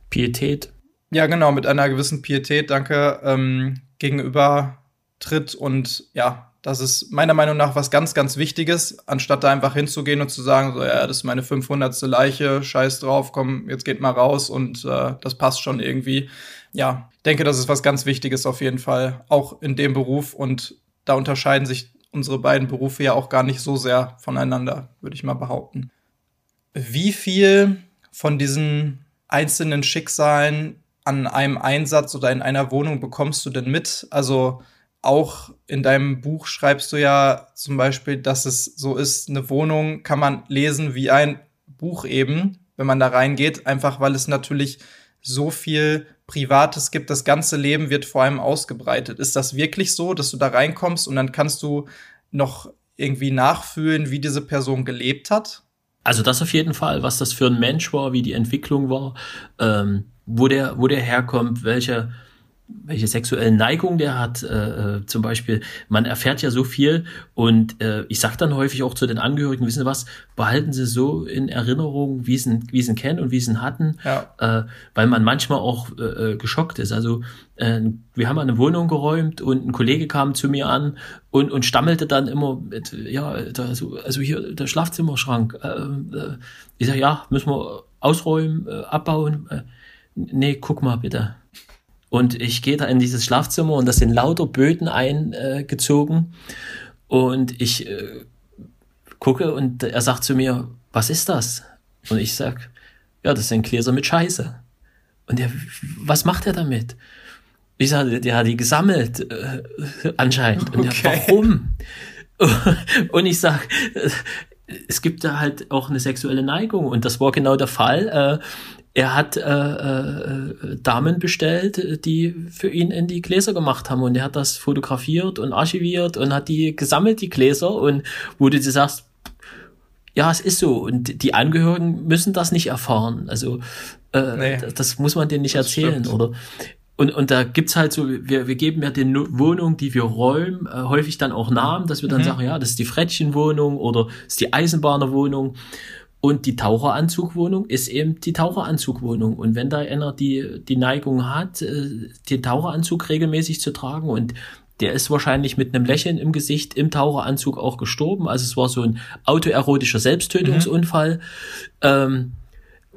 Pietät. Ja, genau, mit einer gewissen Pietät, danke, ähm, gegenüber tritt und ja, das ist meiner Meinung nach was ganz, ganz Wichtiges, anstatt da einfach hinzugehen und zu sagen, so, ja, das ist meine 500. Leiche, scheiß drauf, komm, jetzt geht mal raus und äh, das passt schon irgendwie. Ja, denke, das ist was ganz Wichtiges auf jeden Fall, auch in dem Beruf und da unterscheiden sich unsere beiden Berufe ja auch gar nicht so sehr voneinander, würde ich mal behaupten. Wie viel von diesen einzelnen Schicksalen an einem Einsatz oder in einer Wohnung bekommst du denn mit? Also auch in deinem Buch schreibst du ja zum Beispiel, dass es so ist, eine Wohnung kann man lesen wie ein Buch eben, wenn man da reingeht, einfach weil es natürlich so viel Privates gibt. Das ganze Leben wird vor allem ausgebreitet. Ist das wirklich so, dass du da reinkommst und dann kannst du noch irgendwie nachfühlen, wie diese Person gelebt hat? Also das auf jeden Fall, was das für ein Mensch war, wie die Entwicklung war, ähm, wo der, wo der herkommt, welche, welche sexuellen Neigungen der hat. Äh, äh, zum Beispiel, man erfährt ja so viel und äh, ich sage dann häufig auch zu den Angehörigen, wissen Sie was, behalten Sie so in Erinnerung, wie Sie ihn kennen und wie Sie ihn hatten, ja. äh, weil man manchmal auch äh, äh, geschockt ist. Also äh, wir haben eine Wohnung geräumt und ein Kollege kam zu mir an und, und stammelte dann immer mit, ja, da, so, also hier der Schlafzimmerschrank. Äh, äh, ich sage, ja, müssen wir ausräumen, äh, abbauen. Äh, nee, guck mal bitte. Und ich gehe da in dieses Schlafzimmer und da sind lauter Böden eingezogen. und ich äh, gucke und er sagt zu mir, was ist das? Und ich sag, ja, das sind Gläser mit Scheiße. Und er, was macht er damit? Ich sage, der hat die gesammelt, äh, anscheinend. Und okay. der, warum? Und ich sag, es gibt da halt auch eine sexuelle Neigung und das war genau der Fall. Äh, er hat äh, äh, Damen bestellt, die für ihn in die Gläser gemacht haben und er hat das fotografiert und archiviert und hat die gesammelt, die Gläser und wo du dir sagst, ja, es ist so und die Angehörigen müssen das nicht erfahren. Also äh, nee, das muss man denen nicht erzählen stimmt. oder und, und da gibt's halt so, wir, wir geben ja den Wohnungen, die wir räumen, äh, häufig dann auch Namen, dass wir dann mhm. sagen, ja, das ist die Frettchenwohnung oder das ist die Eisenbahnerwohnung. Und die Taucheranzugwohnung ist eben die Taucheranzugwohnung. Und wenn da einer die, die Neigung hat, äh, den Taucheranzug regelmäßig zu tragen und der ist wahrscheinlich mit einem Lächeln im Gesicht im Taucheranzug auch gestorben. Also es war so ein autoerotischer Selbsttötungsunfall. Mhm. Ähm,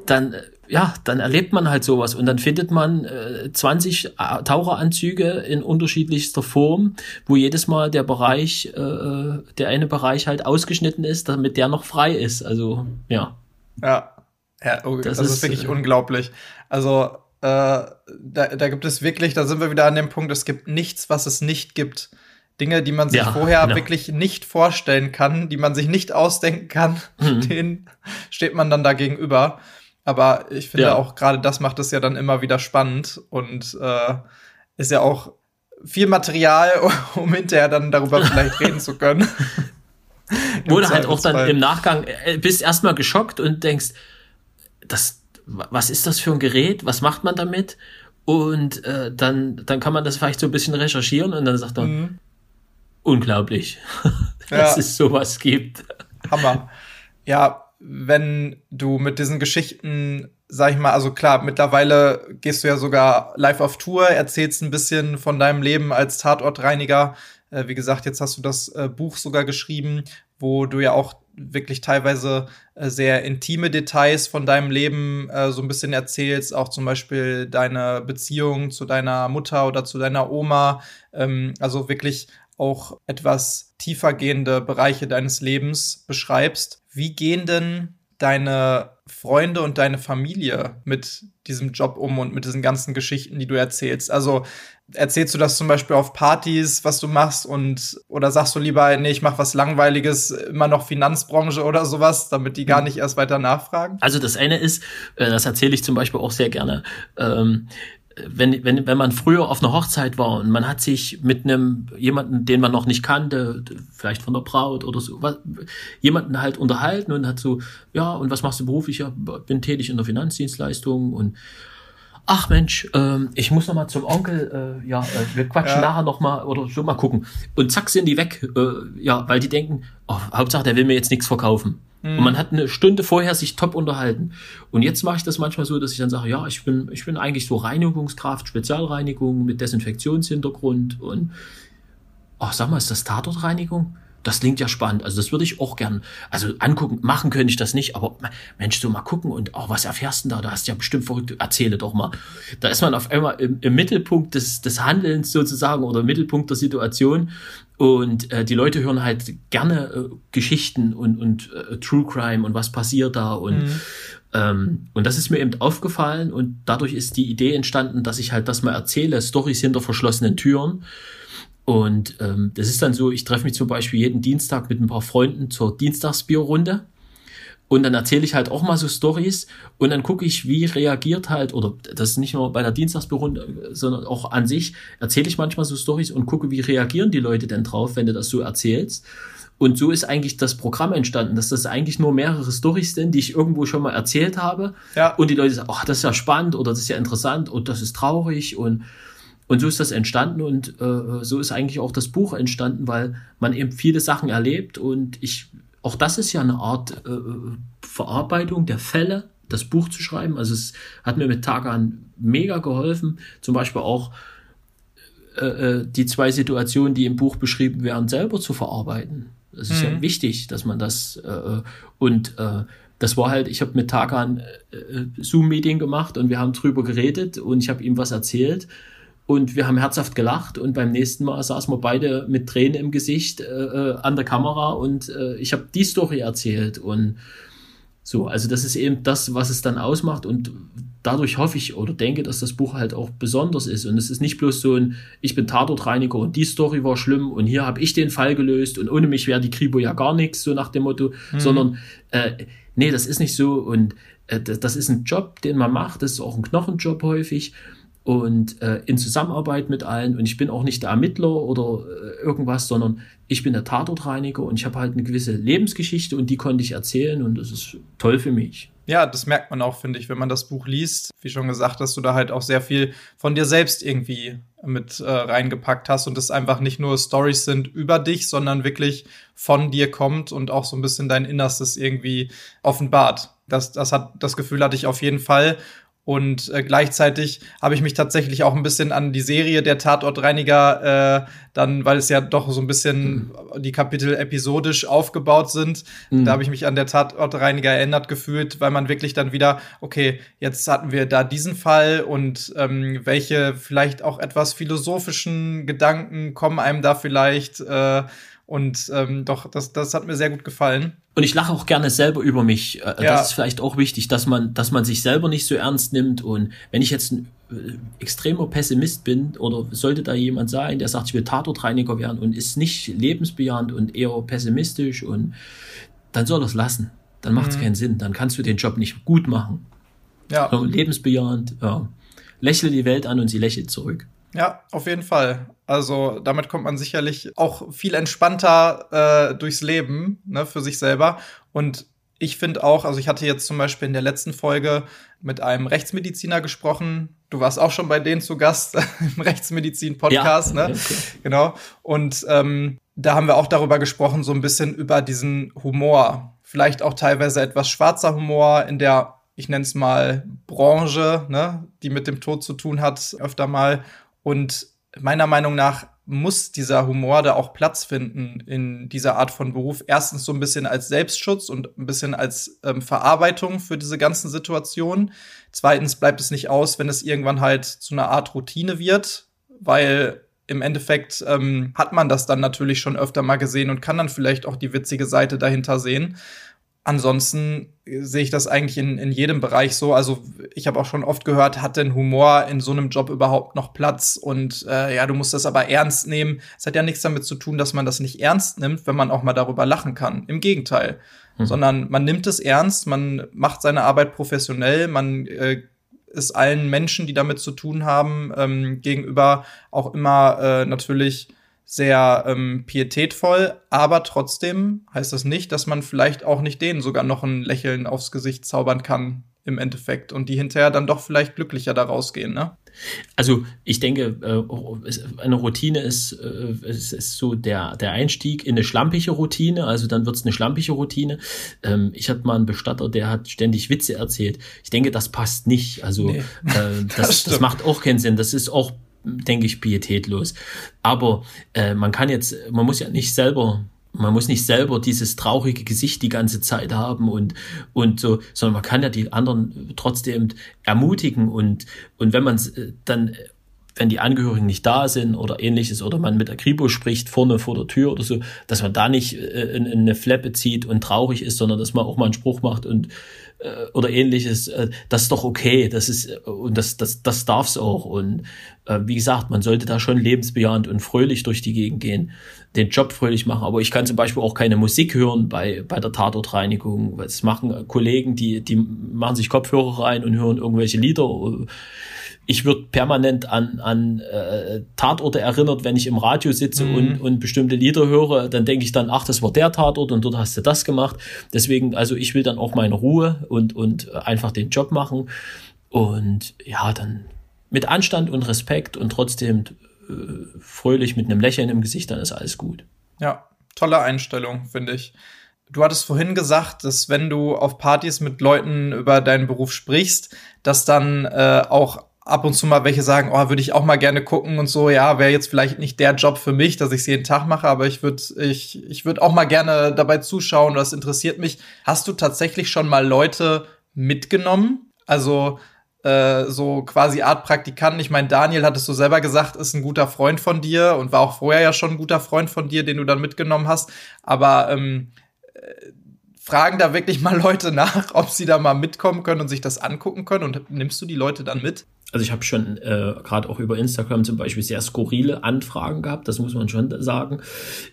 dann ja, dann erlebt man halt sowas und dann findet man äh, 20 Taucheranzüge in unterschiedlichster Form, wo jedes Mal der Bereich, äh, äh, der eine Bereich halt ausgeschnitten ist, damit der noch frei ist. Also, ja. Ja, ja oh, das, das, ist, ist wirklich äh, unglaublich. Also, äh, da, da gibt es wirklich, da sind wir wieder an dem Punkt, es gibt nichts, was es nicht gibt. Dinge, die man sich ja, vorher genau. wirklich nicht vorstellen kann, die man sich nicht ausdenken kann, mhm. denen steht man dann da gegenüber. Aber ich finde ja. auch gerade das macht es ja dann immer wieder spannend und äh, ist ja auch viel Material, um hinterher dann darüber vielleicht reden zu können. Wurde halt auch dann im Nachgang, äh, bist erstmal geschockt und denkst, das, was ist das für ein Gerät? Was macht man damit? Und äh, dann, dann kann man das vielleicht so ein bisschen recherchieren und dann sagt man, mhm. unglaublich, dass ja. es sowas gibt. Hammer. Ja, wenn du mit diesen Geschichten, sag ich mal, also klar, mittlerweile gehst du ja sogar live auf Tour, erzählst ein bisschen von deinem Leben als Tatortreiniger. Äh, wie gesagt, jetzt hast du das äh, Buch sogar geschrieben, wo du ja auch wirklich teilweise äh, sehr intime Details von deinem Leben äh, so ein bisschen erzählst, auch zum Beispiel deine Beziehung zu deiner Mutter oder zu deiner Oma. Ähm, also wirklich auch etwas tiefergehende Bereiche deines Lebens beschreibst. Wie gehen denn deine Freunde und deine Familie mit diesem Job um und mit diesen ganzen Geschichten, die du erzählst? Also erzählst du das zum Beispiel auf Partys, was du machst und oder sagst du lieber, nee, ich mach was Langweiliges, immer noch Finanzbranche oder sowas, damit die gar hm. nicht erst weiter nachfragen? Also das eine ist, äh, das erzähle ich zum Beispiel auch sehr gerne. Ähm, wenn, wenn, wenn man früher auf einer Hochzeit war und man hat sich mit einem jemanden, den man noch nicht kannte, vielleicht von der Braut oder so, was, jemanden halt unterhalten und hat so, ja, und was machst du beruflich? Ja, bin tätig in der Finanzdienstleistung und ach Mensch, ähm, ich muss noch mal zum Onkel, äh, ja, äh, wir quatschen ja. nachher noch mal oder so mal gucken. Und zack sind die weg, äh, ja, weil die denken, oh, Hauptsache der will mir jetzt nichts verkaufen. Mhm. Und man hat eine Stunde vorher sich top unterhalten. Und jetzt mache ich das manchmal so, dass ich dann sage, ja, ich bin, ich bin eigentlich so Reinigungskraft, Spezialreinigung mit Desinfektionshintergrund und ach, sag mal, ist das Tatortreinigung? Das klingt ja spannend. Also das würde ich auch gern. Also angucken, machen könnte ich das nicht, aber Mensch, du mal gucken und oh, was erfährst du da? Da hast du ja bestimmt verrückt. Erzähle doch mal. Da ist man auf einmal im, im Mittelpunkt des, des Handelns sozusagen oder im Mittelpunkt der Situation. Und äh, die Leute hören halt gerne äh, Geschichten und, und äh, True Crime und was passiert da und mhm. ähm, und das ist mir eben aufgefallen und dadurch ist die Idee entstanden, dass ich halt das mal erzähle, Stories hinter verschlossenen Türen und ähm, das ist dann so, ich treffe mich zum Beispiel jeden Dienstag mit ein paar Freunden zur Dienstagsbierrunde. Und dann erzähle ich halt auch mal so Stories und dann gucke ich, wie reagiert halt, oder das ist nicht nur bei der Dienstagsbierrunde, sondern auch an sich, erzähle ich manchmal so Stories und gucke, wie reagieren die Leute denn drauf, wenn du das so erzählst. Und so ist eigentlich das Programm entstanden, dass das eigentlich nur mehrere Stories sind, die ich irgendwo schon mal erzählt habe. Ja. Und die Leute sagen, ach, das ist ja spannend oder das ist ja interessant und das ist traurig und Und so ist das entstanden und äh, so ist eigentlich auch das Buch entstanden, weil man eben viele Sachen erlebt und ich, auch das ist ja eine Art äh, Verarbeitung der Fälle, das Buch zu schreiben. Also es hat mir mit Tagan mega geholfen, zum Beispiel auch äh, äh, die zwei Situationen, die im Buch beschrieben werden, selber zu verarbeiten. Das ist mhm. ja wichtig, dass man das äh, und äh, das war halt, ich habe mit Tagan äh, Zoom-Meeting gemacht und wir haben drüber geredet und ich habe ihm was erzählt und wir haben herzhaft gelacht und beim nächsten Mal saßen wir beide mit Tränen im Gesicht äh, äh, an der Kamera und äh, ich habe die Story erzählt und so, also das ist eben das, was es dann ausmacht und dadurch hoffe ich oder denke, dass das Buch halt auch besonders ist. Und es ist nicht bloß so ein, ich bin Tatortreiniger und die Story war schlimm und hier habe ich den Fall gelöst und ohne mich wäre die Kribo ja gar nichts, so nach dem Motto, mhm. sondern äh, nee, das ist nicht so und äh, das, das ist ein Job, den man macht, das ist auch ein Knochenjob häufig und äh, in Zusammenarbeit mit allen. Und ich bin auch nicht der Ermittler oder äh, irgendwas, sondern ich bin der Tatortreiniger und ich habe halt eine gewisse Lebensgeschichte und die konnte ich erzählen und das ist toll für mich. Ja, das merkt man auch, finde ich, wenn man das Buch liest. Wie schon gesagt, dass du da halt auch sehr viel von dir selbst irgendwie mit äh, reingepackt hast und es einfach nicht nur Stories sind über dich, sondern wirklich von dir kommt und auch so ein bisschen dein Innerstes irgendwie offenbart. Das, das hat, das Gefühl hatte ich auf jeden Fall. Und äh, gleichzeitig habe ich mich tatsächlich auch ein bisschen an die Serie der Tatortreiniger äh, dann, weil es ja doch so ein bisschen mhm. die Kapitel episodisch aufgebaut sind, mhm. da habe ich mich an der Tatortreiniger erinnert gefühlt, weil man wirklich dann wieder, okay, jetzt hatten wir da diesen Fall und ähm, welche vielleicht auch etwas philosophischen Gedanken kommen einem da vielleicht äh, und ähm, doch, das, das hat mir sehr gut gefallen. Und ich lache auch gerne selber über mich. Äh, ja. Das ist vielleicht auch wichtig, dass man, dass man sich selber nicht so ernst nimmt. Und wenn ich jetzt ein äh, extremer Pessimist bin oder sollte da jemand sein, der sagt, ich will Tatortreiniger werden und ist nicht lebensbejahend und eher pessimistisch und dann soll er es lassen. Dann macht es mhm. keinen Sinn. Dann kannst du den Job nicht gut machen. Ja. lebensbejahend, ja. Lächle die Welt an und sie lächelt zurück. Ja, auf jeden Fall. Also damit kommt man sicherlich auch viel entspannter äh, durchs Leben, ne, für sich selber. Und ich finde auch, also ich hatte jetzt zum Beispiel in der letzten Folge mit einem Rechtsmediziner gesprochen. Du warst auch schon bei denen zu Gast im Rechtsmedizin-Podcast, ja, ne? Okay. Genau. Und ähm, da haben wir auch darüber gesprochen, so ein bisschen über diesen Humor. Vielleicht auch teilweise etwas schwarzer Humor in der, ich nenne es mal, Branche, ne, die mit dem Tod zu tun hat, öfter mal. Und meiner Meinung nach muss dieser Humor da auch Platz finden in dieser Art von Beruf. Erstens so ein bisschen als Selbstschutz und ein bisschen als ähm, Verarbeitung für diese ganzen Situationen. Zweitens bleibt es nicht aus, wenn es irgendwann halt zu einer Art Routine wird, weil im Endeffekt ähm, hat man das dann natürlich schon öfter mal gesehen und kann dann vielleicht auch die witzige Seite dahinter sehen ansonsten sehe ich das eigentlich in, in jedem Bereich so. Also ich habe auch schon oft gehört, hat denn Humor in so einem Job überhaupt noch Platz? Und äh, ja, du musst das aber ernst nehmen. Es hat ja nichts damit zu tun, dass man das nicht ernst nimmt, wenn man auch mal darüber lachen kann. Im Gegenteil. Mhm. Sondern man nimmt es ernst, man macht seine Arbeit professionell, man äh, ist allen Menschen, die damit zu tun haben, ähm, gegenüber auch immer äh, natürlich sehr ähm, pietätvoll, aber trotzdem heißt das nicht, dass man vielleicht auch nicht denen sogar noch ein Lächeln aufs Gesicht zaubern kann im Endeffekt und die hinterher dann doch vielleicht glücklicher da rausgehen, ne? Also ich denke, äh, eine Routine ist, äh, ist so der, der Einstieg in eine schlampige Routine, also dann wird es eine schlampige Routine. Ähm, ich hatte mal einen Bestatter, der hat ständig Witze erzählt. Ich denke, das passt nicht. Also nee, äh, das, das, das macht auch keinen Sinn. Das ist auch denke ich, pietätlos. Aber äh, man kann jetzt, man muss ja nicht selber man muss nicht selber dieses traurige Gesicht die ganze Zeit haben und, und so, sondern man kann ja die anderen trotzdem ermutigen und, und wenn man äh, dann, wenn die Angehörigen nicht da sind oder ähnliches oder man mit der Kripo spricht vorne vor der Tür oder so, dass man da nicht äh, in, in eine Fleppe zieht und traurig ist, sondern dass man auch mal einen Spruch macht und äh, oder ähnliches, äh, das ist doch okay, das ist äh, und das das das darf's auch und äh, wie gesagt, man sollte da schon lebensbejahend und fröhlich durch die Gegend gehen, den Job fröhlich machen. Aber ich kann zum Beispiel auch keine Musik hören bei bei der Tatortreinigung. Das machen Kollegen, die die machen sich Kopfhörer rein und hören irgendwelche Lieder ich würde permanent an, an äh, Tatorte erinnert, wenn ich im Radio sitze mhm. und, und bestimmte Lieder höre, dann denke ich dann, ach, das war der Tatort und dort hast du das gemacht. Deswegen, also ich will dann auch meine Ruhe und, und einfach den Job machen. Und ja, dann mit Anstand und Respekt und trotzdem äh, fröhlich mit einem Lächeln im Gesicht, dann ist alles gut. Ja, tolle Einstellung, finde ich. Du hattest vorhin gesagt, dass wenn du auf Partys mit Leuten über deinen Beruf sprichst, dass dann äh, auch ab und zu mal welche sagen, oh, würde ich auch mal gerne gucken und so, ja, wäre jetzt vielleicht nicht der Job für mich, dass ich es jeden Tag mache, aber ich würde ich, ich würde auch mal gerne dabei zuschauen, das interessiert mich. Hast du tatsächlich schon mal Leute mitgenommen? Also äh, so quasi Art Praktikanten. Ich meine, Daniel hattest du selber gesagt, ist ein guter Freund von dir und war auch vorher ja schon ein guter Freund von dir, den du dann mitgenommen hast. Aber ähm, äh, fragen da wirklich mal Leute nach, ob sie da mal mitkommen können und sich das angucken können? Und nimmst du die Leute dann mit? Also ich habe schon äh, gerade auch über Instagram zum Beispiel sehr skurrile Anfragen gehabt, das muss man schon sagen.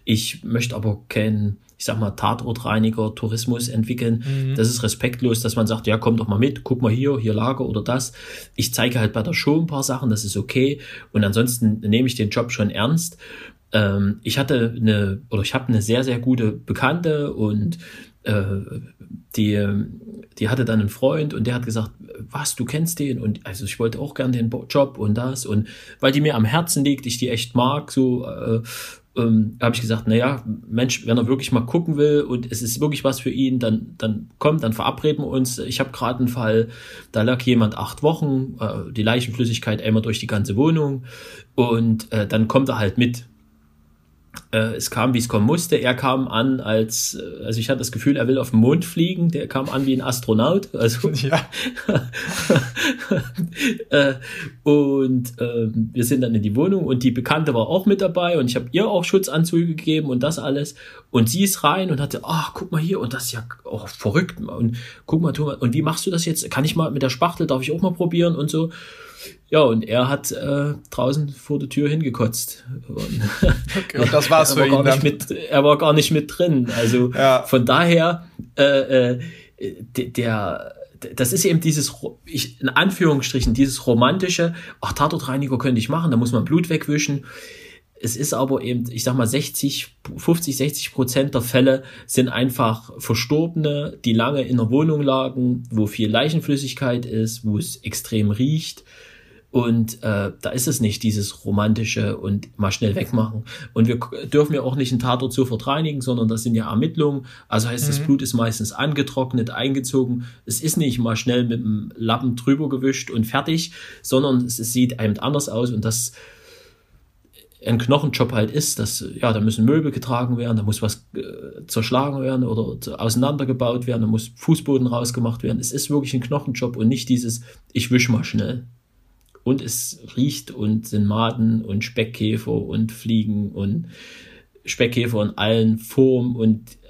Ich möchte aber keinen, ich sag mal, Tatortreiniger, Tourismus entwickeln. Mhm. Das ist respektlos, dass man sagt, ja, komm doch mal mit, guck mal hier, hier Lager oder das. Ich zeige halt bei der Show ein paar Sachen, das ist okay. Und ansonsten nehme ich den Job schon ernst. Ähm, ich hatte eine, oder ich habe eine sehr, sehr gute Bekannte und äh, die, die hatte dann einen Freund und der hat gesagt, was, du kennst den? Und also ich wollte auch gern den Job und das. Und weil die mir am Herzen liegt, ich die echt mag, so äh, ähm, habe ich gesagt, naja, Mensch, wenn er wirklich mal gucken will und es ist wirklich was für ihn, dann, dann kommt, dann verabreden wir uns. Ich habe gerade einen Fall, da lag jemand acht Wochen, äh, die Leichenflüssigkeit einmal durch die ganze Wohnung und äh, dann kommt er halt mit es kam, wie es kommen musste. Er kam an als, äh, also ich hatte das Gefühl, er will auf den Mond fliegen. Der kam an wie ein Astronaut. Also ja. äh, und äh, wir sind dann in die Wohnung und die Bekannte war auch mit dabei und ich habe ihr auch Schutzanzüge gegeben und das alles. Und sie ist rein und hatte, ach, guck mal hier und das ist ja auch oh, verrückt. Und guck mal, Thomas, und wie machst du das jetzt? Kann ich mal mit der Spachtel, darf ich auch mal probieren und so. Ja, und er hat äh, draußen vor der Tür hingekotzt. Und, okay, und das war's er für war ihn. Gar nicht mit, er war gar nicht mit drin. Also ja. von daher, äh, äh, der, das ist eben dieses, ich, in Anführungsstrichen, dieses romantische, ach, Tatortreiniger könnte ich machen, da muss man Blut wegwischen. Es ist aber eben, ich sag mal, 60, 50, 60 Prozent der Fälle sind einfach Verstorbene, die lange in der Wohnung lagen, wo viel Leichenflüssigkeit ist, wo es extrem riecht und äh, da ist es nicht dieses romantische und mal schnell wegmachen. Und wir dürfen ja auch nicht einen Tatort sofort reinigen, sondern das sind ja Ermittlungen. Also heißt, mhm. das Blut ist meistens angetrocknet, eingezogen. Es ist nicht mal schnell mit dem Lappen drüber gewischt und fertig, sondern es sieht einem anders aus und das ein Knochenjob halt ist, dass ja, da müssen Möbel getragen werden, da muss was äh, zerschlagen werden oder auseinandergebaut werden, da muss Fußboden rausgemacht werden. Es ist wirklich ein Knochenjob und nicht dieses, ich wisch mal schnell und es riecht und sind Maden und Speckkäfer und Fliegen und Speckkäfer in allen Formen und äh,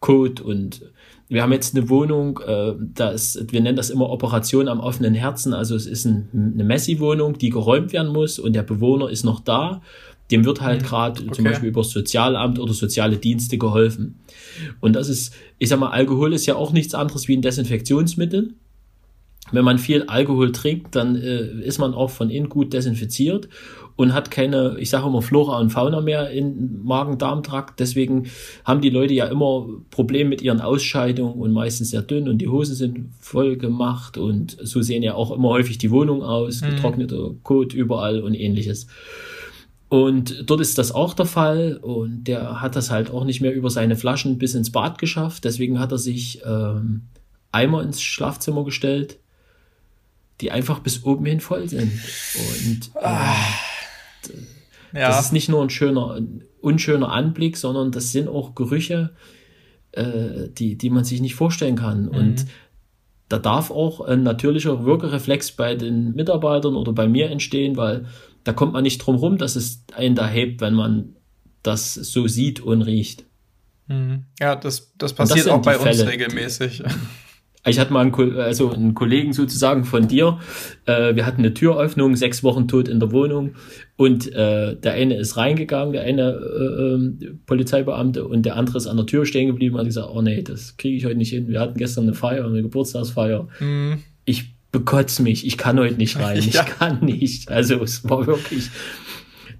Kot und wir haben jetzt eine Wohnung, äh, da ist, wir nennen das immer Operation am offenen Herzen. Also es ist ein, eine Messi-Wohnung, die geräumt werden muss und der Bewohner ist noch da. Dem wird halt mhm. gerade okay. zum Beispiel über das Sozialamt oder soziale Dienste geholfen. Und das ist, ich sag mal, Alkohol ist ja auch nichts anderes wie ein Desinfektionsmittel wenn man viel Alkohol trinkt, dann äh, ist man auch von innen gut desinfiziert und hat keine, ich sage immer Flora und Fauna mehr im Magen-Darm-Trakt. Deswegen haben die Leute ja immer Probleme mit ihren Ausscheidungen und meistens sehr dünn und die Hosen sind voll gemacht und so sehen ja auch immer häufig die Wohnungen aus, mhm. getrockneter Kot überall und ähnliches. Und dort ist das auch der Fall und der hat das halt auch nicht mehr über seine Flaschen bis ins Bad geschafft. Deswegen hat er sich ähm, Eimer ins Schlafzimmer gestellt die einfach bis oben hin voll sind. Und äh, ah. ja. das ist nicht nur ein schöner, unschöner Anblick, sondern das sind auch Gerüche, äh, die, die man sich nicht vorstellen kann. Mhm. Und da darf auch ein natürlicher Wirkereflex bei den Mitarbeitern oder bei mir entstehen, weil da kommt man nicht drum rum, dass es einen da hebt, wenn man das so sieht und riecht. Mhm. Ja, das, das passiert das auch bei Fälle, uns regelmäßig. Ich hatte mal einen, also einen Kollegen sozusagen von dir. Äh, wir hatten eine Türöffnung, sechs Wochen tot in der Wohnung und äh, der eine ist reingegangen, der eine äh, äh, Polizeibeamte und der andere ist an der Tür stehen geblieben und hat gesagt, oh nee, das kriege ich heute nicht hin. Wir hatten gestern eine Feier, eine Geburtstagsfeier. Mhm. Ich bekotze mich, ich kann heute nicht rein, ich kann nicht. Also es war wirklich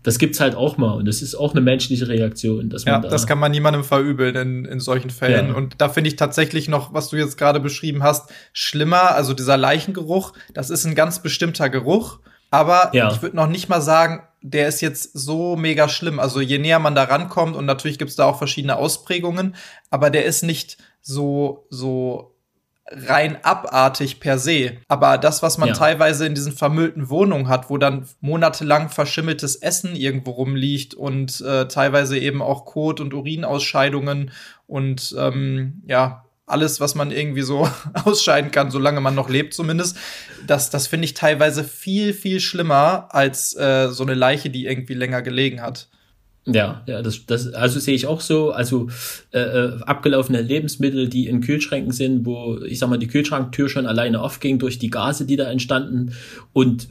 das gibt's halt auch mal und das ist auch eine menschliche Reaktion. Dass man ja, da das kann man niemandem verübeln in, in solchen Fällen. Ja. Und da finde ich tatsächlich noch, was du jetzt gerade beschrieben hast, schlimmer. Also dieser Leichengeruch, das ist ein ganz bestimmter Geruch. Aber ja. ich würde noch nicht mal sagen, der ist jetzt so mega schlimm. Also je näher man da rankommt, und natürlich gibt es da auch verschiedene Ausprägungen, aber der ist nicht so, so rein abartig per se. Aber das, was man ja. teilweise in diesen vermüllten Wohnungen hat, wo dann monatelang verschimmeltes Essen irgendwo rumliegt und äh, teilweise eben auch Kot- und Urinausscheidungen und ähm, ja, alles, was man irgendwie so ausscheiden kann, solange man noch lebt zumindest. Das, das finde ich teilweise viel, viel schlimmer als äh, so eine Leiche, die irgendwie länger gelegen hat. Ja, ja, das, das also sehe ich auch so. Also äh, äh, abgelaufene Lebensmittel, die in Kühlschränken sind, wo ich sag mal die Kühlschranktür schon alleine aufging durch die Gase, die da entstanden. Und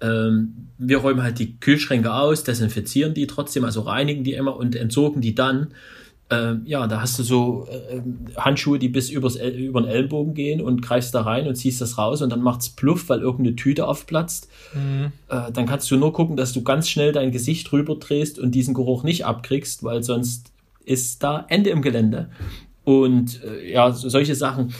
ähm, wir räumen halt die Kühlschränke aus, desinfizieren die trotzdem, also reinigen die immer und entsorgen die dann äh, ja, da hast du so äh, Handschuhe, die bis übers über den Ellenbogen gehen und greifst da rein und ziehst das raus und dann macht's pluff, weil irgendeine Tüte aufplatzt. Mhm. Äh, dann kannst du nur gucken, dass du ganz schnell dein Gesicht rüber drehst und diesen Geruch nicht abkriegst, weil sonst ist da Ende im Gelände. Und äh, ja, solche Sachen.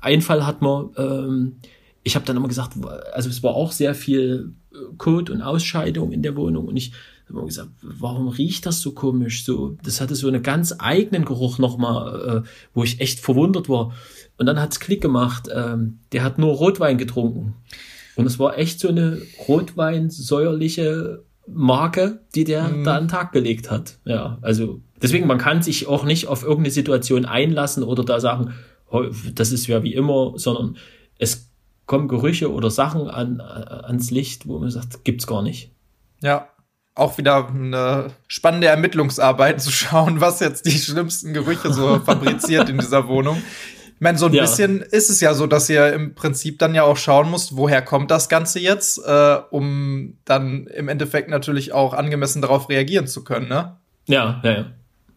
Ein Fall hat man, ähm, ich habe dann immer gesagt, also es war auch sehr viel äh, Kot und Ausscheidung in der Wohnung und ich haben wir gesagt, warum riecht das so komisch? So, das hatte so einen ganz eigenen Geruch nochmal, äh, wo ich echt verwundert war. Und dann hat's Klick gemacht. Ähm, der hat nur Rotwein getrunken. Und es war echt so eine Rotwein-säuerliche Marke, die der mhm. da an den Tag gelegt hat. Ja, also deswegen, man kann sich auch nicht auf irgendeine Situation einlassen oder da sagen, das ist ja wie immer, sondern es kommen Gerüche oder Sachen an, ans Licht, wo man sagt, gibt's gar nicht. Ja, auch wieder eine spannende Ermittlungsarbeit zu schauen, was jetzt die schlimmsten Gerüche so fabriziert in dieser Wohnung. Ich meine, so ein ja. bisschen ist es ja so, dass ihr im Prinzip dann ja auch schauen müsst, woher kommt das Ganze jetzt, äh, um dann im Endeffekt natürlich auch angemessen darauf reagieren zu können, ne? Ja, ja, ja.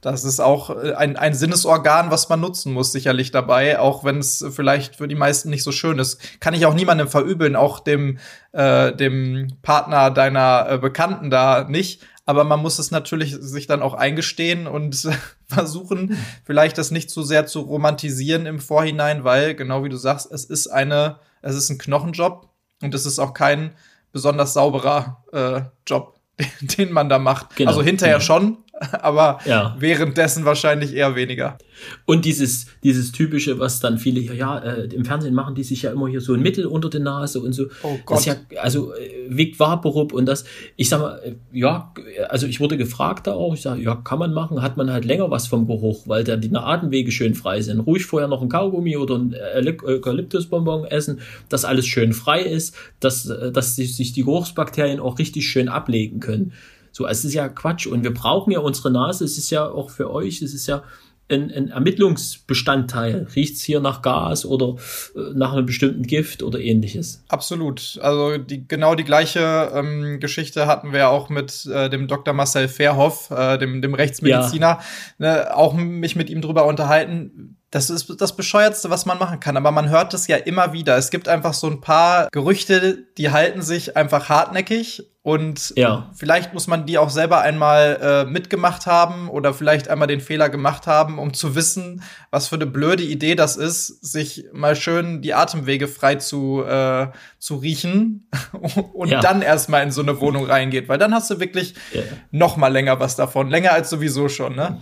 Das ist auch äh, ein, ein Sinnesorgan, was man nutzen muss, sicherlich dabei, auch wenn es vielleicht für die meisten nicht so schön ist. Kann ich auch niemandem verübeln, auch dem, äh, dem Partner deiner äh, Bekannten da nicht. Aber man muss es natürlich sich dann auch eingestehen und versuchen, vielleicht das nicht zu sehr zu romantisieren im Vorhinein, weil, genau wie du sagst, es ist eine, es ist ein Knochenjob und es ist auch kein besonders sauberer äh, Job, den man da macht. Genau, also hinterher genau. schon, aber ja. währenddessen wahrscheinlich eher weniger. Und dieses, dieses typische, was dann viele hier, ja, äh, im Fernsehen machen, die sich ja immer hier so ein Mittel unter die Nase und so. Oh Gott. Das ja, also äh, Vic Vaporub und das, ich sag mal, äh, ja, also ich wurde gefragt da auch, ich sage, ja, kann man machen, hat man halt länger was vom Geruch, weil da die Atemwege schön frei sind. Ruhig vorher noch ein Kaugummi oder ein Eukalyptusbonbon essen, dass alles schön frei ist, dass, äh, dass sich die Geruchsbakterien auch richtig schön ablegen können. So, es ist ja Quatsch und wir brauchen ja unsere Nase. Es ist ja auch für euch, es ist ja ein, ein Ermittlungsbestandteil. Riecht's hier nach Gas oder äh, nach einem bestimmten Gift oder ähnliches? Absolut. Also die, genau die gleiche ähm, Geschichte hatten wir auch mit äh, dem Dr. Marcel Verhoff, äh, dem, dem Rechtsmediziner, ja. ne, auch mich mit ihm drüber unterhalten das ist das Bescheuertste, was man machen kann. Aber man hört es ja immer wieder. Es gibt einfach so ein paar Gerüchte, die halten sich einfach hartnäckig. Und ja. vielleicht muss man die auch selber einmal äh, mitgemacht haben oder vielleicht einmal den Fehler gemacht haben, um zu wissen, was für eine blöde Idee das ist, sich mal schön die Atemwege frei zu, äh, zu riechen und ja. dann erstmal in so eine Wohnung reingeht. Weil dann hast du wirklich ja. noch mal länger was davon. Länger als sowieso schon, ne?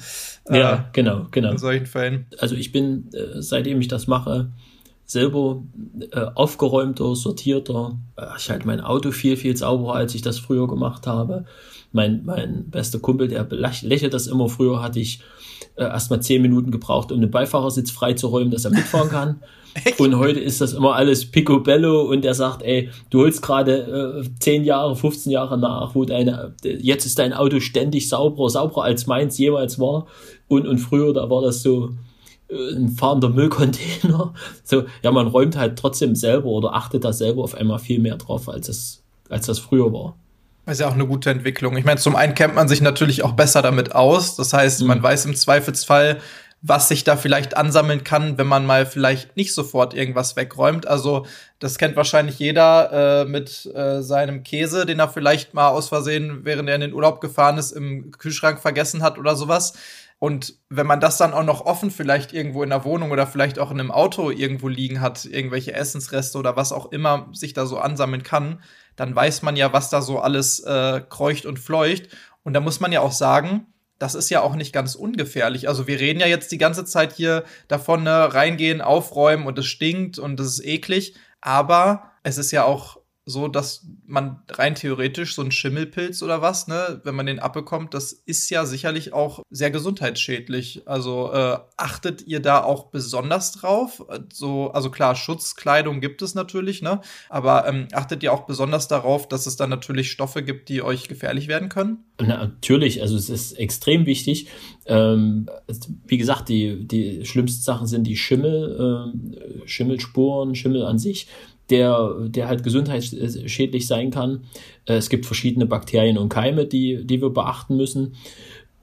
Ja, äh, genau, genau. In solchen Fällen. Also ich bin, äh, seitdem ich das mache, selber äh, aufgeräumter, sortierter. Äh, ich halte mein Auto viel, viel sauberer, als ich das früher gemacht habe. Mein, mein bester Kumpel, der lächelt das immer. Früher hatte ich äh, erstmal zehn Minuten gebraucht, um den Beifahrersitz freizuräumen, dass er mitfahren kann. Und heute ist das immer alles picobello und er sagt, ey, du holst gerade äh, 10 Jahre, 15 Jahre nach, wo deine, jetzt ist dein Auto ständig sauberer, sauberer als meins jemals war. Und, und früher, da war das so äh, ein fahrender Müllcontainer. So, ja, man räumt halt trotzdem selber oder achtet da selber auf einmal viel mehr drauf, als es, als das früher war. Das ist ja auch eine gute Entwicklung. Ich meine, zum einen kennt man sich natürlich auch besser damit aus. Das heißt, mhm. man weiß im Zweifelsfall, was sich da vielleicht ansammeln kann, wenn man mal vielleicht nicht sofort irgendwas wegräumt. Also das kennt wahrscheinlich jeder äh, mit äh, seinem Käse, den er vielleicht mal aus Versehen, während er in den Urlaub gefahren ist, im Kühlschrank vergessen hat oder sowas. Und wenn man das dann auch noch offen vielleicht irgendwo in der Wohnung oder vielleicht auch in einem Auto irgendwo liegen hat, irgendwelche Essensreste oder was auch immer sich da so ansammeln kann, dann weiß man ja, was da so alles äh, kreucht und fleucht. Und da muss man ja auch sagen, das ist ja auch nicht ganz ungefährlich. Also wir reden ja jetzt die ganze Zeit hier davon, ne, reingehen, aufräumen und es stinkt und es ist eklig. Aber es ist ja auch so, dass man rein theoretisch so ein Schimmelpilz oder was, ne, wenn man den abbekommt, das ist ja sicherlich auch sehr gesundheitsschädlich. Also äh, achtet ihr da auch besonders drauf? So, also klar, Schutzkleidung gibt es natürlich, ne? Aber ähm, achtet ihr auch besonders darauf, dass es dann natürlich Stoffe gibt, die euch gefährlich werden können? Natürlich, also es ist extrem wichtig. Ähm, wie gesagt, die, die schlimmsten Sachen sind die Schimmel, äh, Schimmelspuren, Schimmel an sich der, der halt gesundheitsschädlich sein kann. Äh, es gibt verschiedene Bakterien und Keime, die, die wir beachten müssen.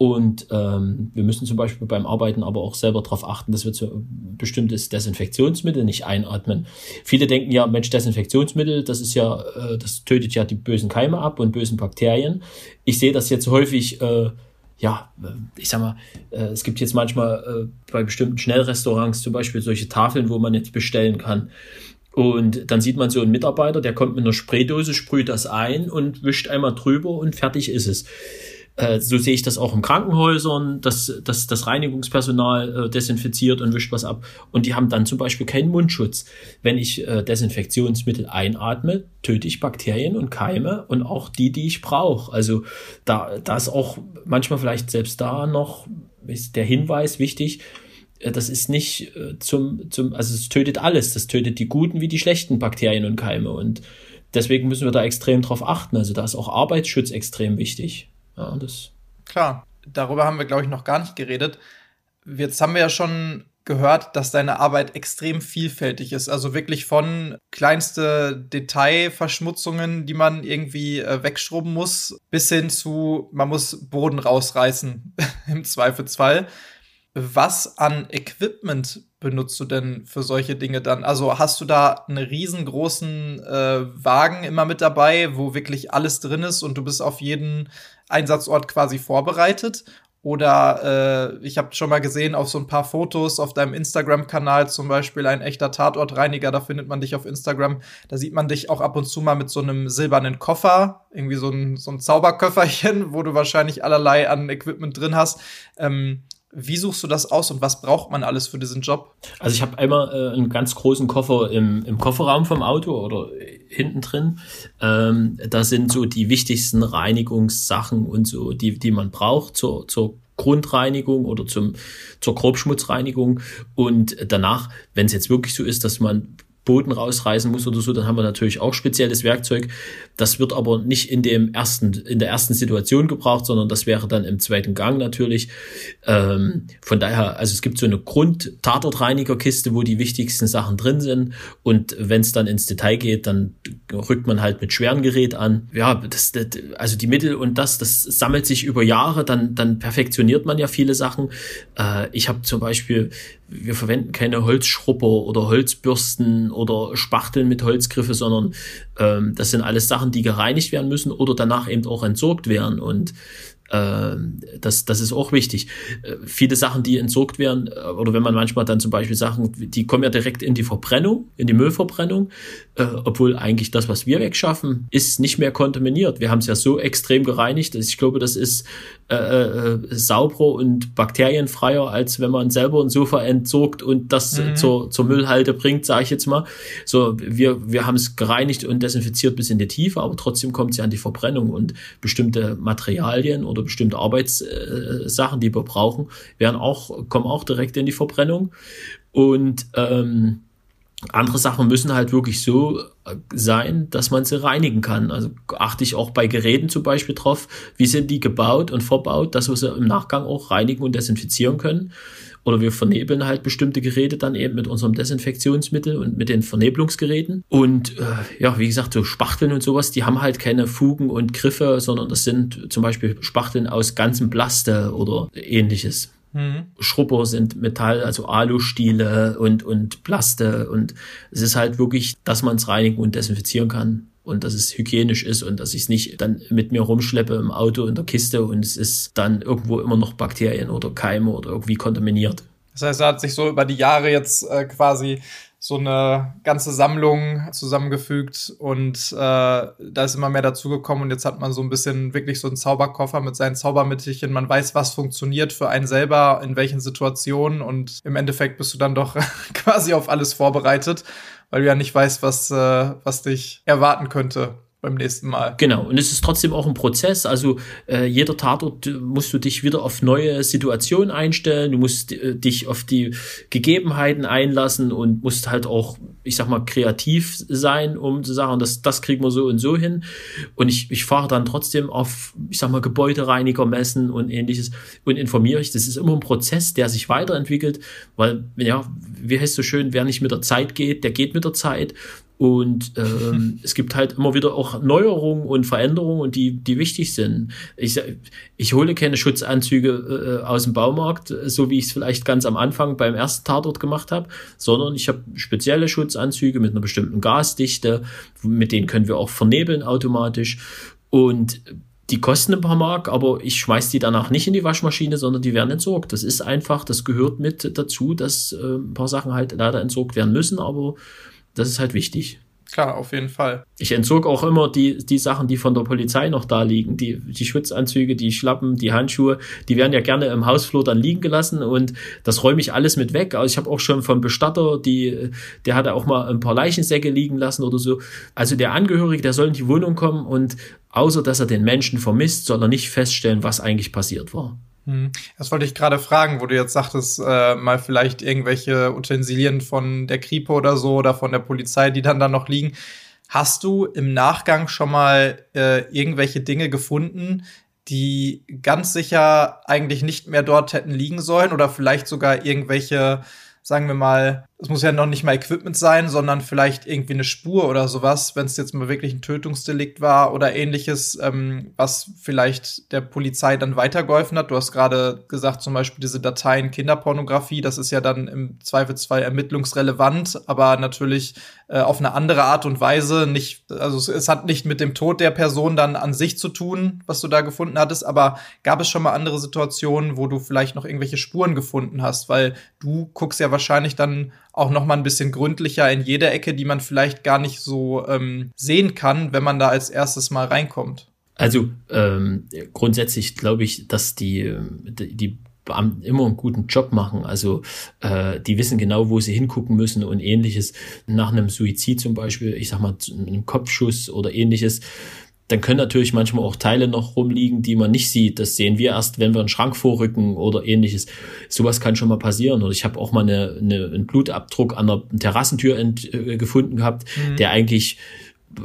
Und ähm, wir müssen zum Beispiel beim Arbeiten aber auch selber darauf achten, dass wir zu bestimmtes Desinfektionsmittel nicht einatmen. Viele denken ja, Mensch, Desinfektionsmittel, das ist ja, äh, das tötet ja die bösen Keime ab und bösen Bakterien. Ich sehe das jetzt häufig, äh, ja, ich sag mal, äh, es gibt jetzt manchmal äh, bei bestimmten Schnellrestaurants zum Beispiel solche Tafeln, wo man jetzt bestellen kann. Und dann sieht man so einen Mitarbeiter, der kommt mit einer Spraydose, sprüht das ein und wischt einmal drüber und fertig ist es. Äh, so sehe ich das auch in Krankenhäusern, dass, dass das Reinigungspersonal äh, desinfiziert und wischt was ab. Und die haben dann zum Beispiel keinen Mundschutz. Wenn ich äh, Desinfektionsmittel einatme, töte ich Bakterien und Keime und auch die, die ich brauche. Also da, da ist auch manchmal vielleicht selbst da noch ist der Hinweis wichtig, das ist nicht äh, zum, zum, also es tötet alles. Das tötet die guten wie die schlechten Bakterien und Keime. Und deswegen müssen wir da extrem drauf achten. Also da ist auch Arbeitsschutz extrem wichtig. Ja, das. Klar, darüber haben wir, glaube ich, noch gar nicht geredet. Jetzt haben wir ja schon gehört, dass deine Arbeit extrem vielfältig ist. Also wirklich von kleinste Detailverschmutzungen, die man irgendwie äh, wegschrubben muss, bis hin zu, man muss Boden rausreißen im Zweifelsfall was an Equipment benutzt du denn für solche Dinge dann? Also hast du da einen riesengroßen äh, Wagen immer mit dabei, wo wirklich alles drin ist und du bist auf jeden Einsatzort quasi vorbereitet? Oder äh, ich habe schon mal gesehen auf so ein paar Fotos auf deinem Instagram-Kanal zum Beispiel ein echter Tatortreiniger, da findet man dich auf Instagram. Da sieht man dich auch ab und zu mal mit so einem silbernen Koffer, irgendwie so ein, so ein Zauberköfferchen, wo du wahrscheinlich allerlei an Equipment drin hast. Ähm, wie suchst du das aus und was braucht man alles für diesen Job? Also ich habe einmal äh, einen ganz großen Koffer im, im Kofferraum vom Auto oder hinten drin. Ähm, da sind so die wichtigsten Reinigungssachen und so, die, die man braucht zur, zur Grundreinigung oder zum, zur Grobschmutzreinigung. Und danach, wenn es jetzt wirklich so ist, dass man Boden rausreißen muss oder so, dann haben wir natürlich auch spezielles Werkzeug. Das wird aber nicht in dem ersten, in der ersten Situation gebraucht, sondern das wäre dann im zweiten Gang natürlich. Ähm, von daher, also es gibt so eine Grund-Tatortreinigerkiste, wo die wichtigsten Sachen drin sind. Und wenn es dann ins Detail geht, dann rückt man halt mit schweren Gerät an. Ja, das, das, also die Mittel und das, das sammelt sich über Jahre, dann, dann perfektioniert man ja viele Sachen. Äh, ich habe zum Beispiel wir verwenden keine Holzschrupper oder Holzbürsten oder Spachteln mit Holzgriffe, sondern ähm, das sind alles Sachen, die gereinigt werden müssen oder danach eben auch entsorgt werden. Und das, das ist auch wichtig. Äh, viele Sachen, die entsorgt werden, äh, oder wenn man manchmal dann zum Beispiel Sachen, die kommen ja direkt in die Verbrennung, in die Müllverbrennung, äh, obwohl eigentlich das, was wir wegschaffen, ist nicht mehr kontaminiert. Wir haben es ja so extrem gereinigt, dass ich glaube, das ist äh, sauberer und bakterienfreier, als wenn man selber ein Sofa entsorgt und das mhm. zur, zur Müllhalde bringt, sage ich jetzt mal. So, wir, wir haben es gereinigt und desinfiziert bis in die Tiefe, aber trotzdem kommt es ja an die Verbrennung und bestimmte Materialien oder oder bestimmte Arbeitssachen, die wir brauchen, werden auch, kommen auch direkt in die Verbrennung. Und ähm, andere Sachen müssen halt wirklich so sein, dass man sie reinigen kann. Also achte ich auch bei Geräten zum Beispiel drauf, wie sind die gebaut und verbaut, dass wir sie im Nachgang auch reinigen und desinfizieren können. Oder wir vernebeln halt bestimmte Geräte dann eben mit unserem Desinfektionsmittel und mit den Vernebelungsgeräten. Und äh, ja, wie gesagt, so Spachteln und sowas, die haben halt keine Fugen und Griffe, sondern das sind zum Beispiel Spachteln aus ganzem Plaste oder ähnliches. Mhm. Schrubber sind Metall, also Alustiele und, und Plaste. Und es ist halt wirklich, dass man es reinigen und desinfizieren kann und dass es hygienisch ist und dass ich es nicht dann mit mir rumschleppe im Auto in der Kiste und es ist dann irgendwo immer noch Bakterien oder Keime oder irgendwie kontaminiert. Das heißt, er hat sich so über die Jahre jetzt äh, quasi so eine ganze Sammlung zusammengefügt und äh, da ist immer mehr dazugekommen und jetzt hat man so ein bisschen wirklich so einen Zauberkoffer mit seinen Zaubermittelchen. Man weiß, was funktioniert für einen selber, in welchen Situationen und im Endeffekt bist du dann doch quasi auf alles vorbereitet, weil du ja nicht weißt, was, äh, was dich erwarten könnte beim nächsten Mal. Genau, und es ist trotzdem auch ein Prozess. Also äh, jeder Tatort musst du dich wieder auf neue Situationen einstellen, du musst äh, dich auf die Gegebenheiten einlassen und musst halt auch, ich sag mal, kreativ sein, um zu sagen, das, das kriegen wir so und so hin. Und ich, ich fahre dann trotzdem auf, ich sag mal, Gebäudereiniger messen und ähnliches und informiere ich. Das ist immer ein Prozess, der sich weiterentwickelt, weil, ja, wie heißt so schön, wer nicht mit der Zeit geht, der geht mit der Zeit. Und ähm, es gibt halt immer wieder auch Neuerungen und Veränderungen, und die, die wichtig sind. Ich, ich hole keine Schutzanzüge äh, aus dem Baumarkt, so wie ich es vielleicht ganz am Anfang beim ersten Tatort gemacht habe, sondern ich habe spezielle Schutzanzüge mit einer bestimmten Gasdichte, mit denen können wir auch vernebeln automatisch. Und die kosten ein paar Mark, aber ich schmeiß die danach nicht in die Waschmaschine, sondern die werden entsorgt. Das ist einfach, das gehört mit dazu, dass äh, ein paar Sachen halt leider entsorgt werden müssen, aber das ist halt wichtig. Klar, auf jeden Fall. Ich entzog auch immer die, die Sachen, die von der Polizei noch da liegen. Die, die Schutzanzüge, die Schlappen, die Handschuhe, die werden ja gerne im Hausflur dann liegen gelassen und das räume ich alles mit weg. Also ich habe auch schon vom Bestatter, die, der hatte auch mal ein paar Leichensäcke liegen lassen oder so. Also der Angehörige, der soll in die Wohnung kommen und außer dass er den Menschen vermisst, soll er nicht feststellen, was eigentlich passiert war. Hm. Das wollte ich gerade fragen, wo du jetzt sagtest, äh, mal vielleicht irgendwelche Utensilien von der Kripo oder so oder von der Polizei, die dann da noch liegen. Hast du im Nachgang schon mal äh, irgendwelche Dinge gefunden, die ganz sicher eigentlich nicht mehr dort hätten liegen sollen oder vielleicht sogar irgendwelche, sagen wir mal, es muss ja noch nicht mal Equipment sein, sondern vielleicht irgendwie eine Spur oder sowas, wenn es jetzt mal wirklich ein Tötungsdelikt war oder ähnliches, ähm, was vielleicht der Polizei dann weitergeholfen hat. Du hast gerade gesagt, zum Beispiel diese Dateien Kinderpornografie, das ist ja dann im Zweifelsfall ermittlungsrelevant, aber natürlich äh, auf eine andere Art und Weise. Nicht, also es, es hat nicht mit dem Tod der Person dann an sich zu tun, was du da gefunden hattest, aber gab es schon mal andere Situationen, wo du vielleicht noch irgendwelche Spuren gefunden hast, weil du guckst ja wahrscheinlich dann auch noch mal ein bisschen gründlicher in jeder Ecke, die man vielleicht gar nicht so ähm, sehen kann, wenn man da als erstes mal reinkommt. Also ähm, grundsätzlich glaube ich, dass die, die Beamten immer einen guten Job machen. Also äh, die wissen genau, wo sie hingucken müssen und ähnliches. Nach einem Suizid zum Beispiel, ich sag mal, einem Kopfschuss oder ähnliches, dann können natürlich manchmal auch Teile noch rumliegen, die man nicht sieht. Das sehen wir erst, wenn wir einen Schrank vorrücken oder ähnliches. Sowas kann schon mal passieren. Oder ich habe auch mal eine, eine, einen Blutabdruck an der Terrassentür ent, äh, gefunden gehabt, mhm. der eigentlich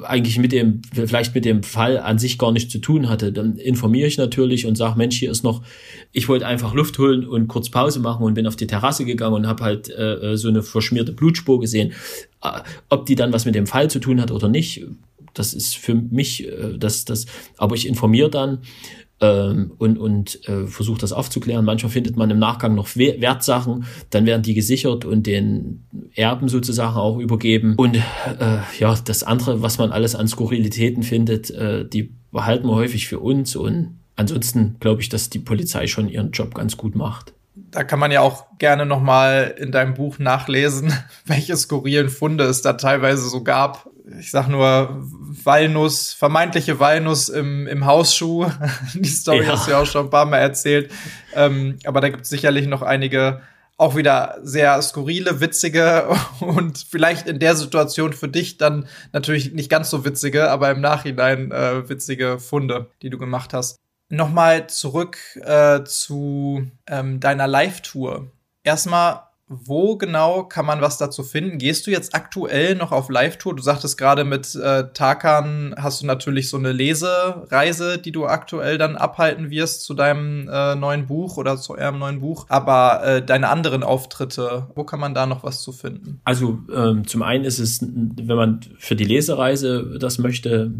eigentlich mit dem, vielleicht mit dem Fall an sich gar nichts zu tun hatte, dann informiere ich natürlich und sage, Mensch, hier ist noch, ich wollte einfach Luft holen und kurz Pause machen und bin auf die Terrasse gegangen und habe halt äh, so eine verschmierte Blutspur gesehen. Äh, ob die dann was mit dem Fall zu tun hat oder nicht, das ist für mich äh, das, das, aber ich informiere dann ähm, und, und äh, versuche das aufzuklären. Manchmal findet man im Nachgang noch Wertsachen, dann werden die gesichert und den Erben sozusagen auch übergeben. Und äh, ja, das andere, was man alles an Skurrilitäten findet, äh, die behalten wir häufig für uns und ansonsten glaube ich, dass die Polizei schon ihren Job ganz gut macht da kann man ja auch gerne noch mal in deinem Buch nachlesen, welche skurrilen Funde es da teilweise so gab ich sag nur Walnuss, vermeintliche Walnuss im, im Hausschuh. Die Story ja. hast du ja auch schon ein paar Mal erzählt. Ähm, aber da gibt es sicherlich noch einige auch wieder sehr skurrile, witzige und vielleicht in der Situation für dich dann natürlich nicht ganz so witzige, aber im Nachhinein äh, witzige Funde, die du gemacht hast. Nochmal zurück äh, zu ähm, deiner Live-Tour. Erstmal wo genau kann man was dazu finden? Gehst du jetzt aktuell noch auf Live-Tour? Du sagtest gerade mit äh, Tarkan hast du natürlich so eine Lesereise, die du aktuell dann abhalten wirst zu deinem äh, neuen Buch oder zu eurem neuen Buch. Aber äh, deine anderen Auftritte, wo kann man da noch was zu finden? Also ähm, zum einen ist es, wenn man für die Lesereise das möchte,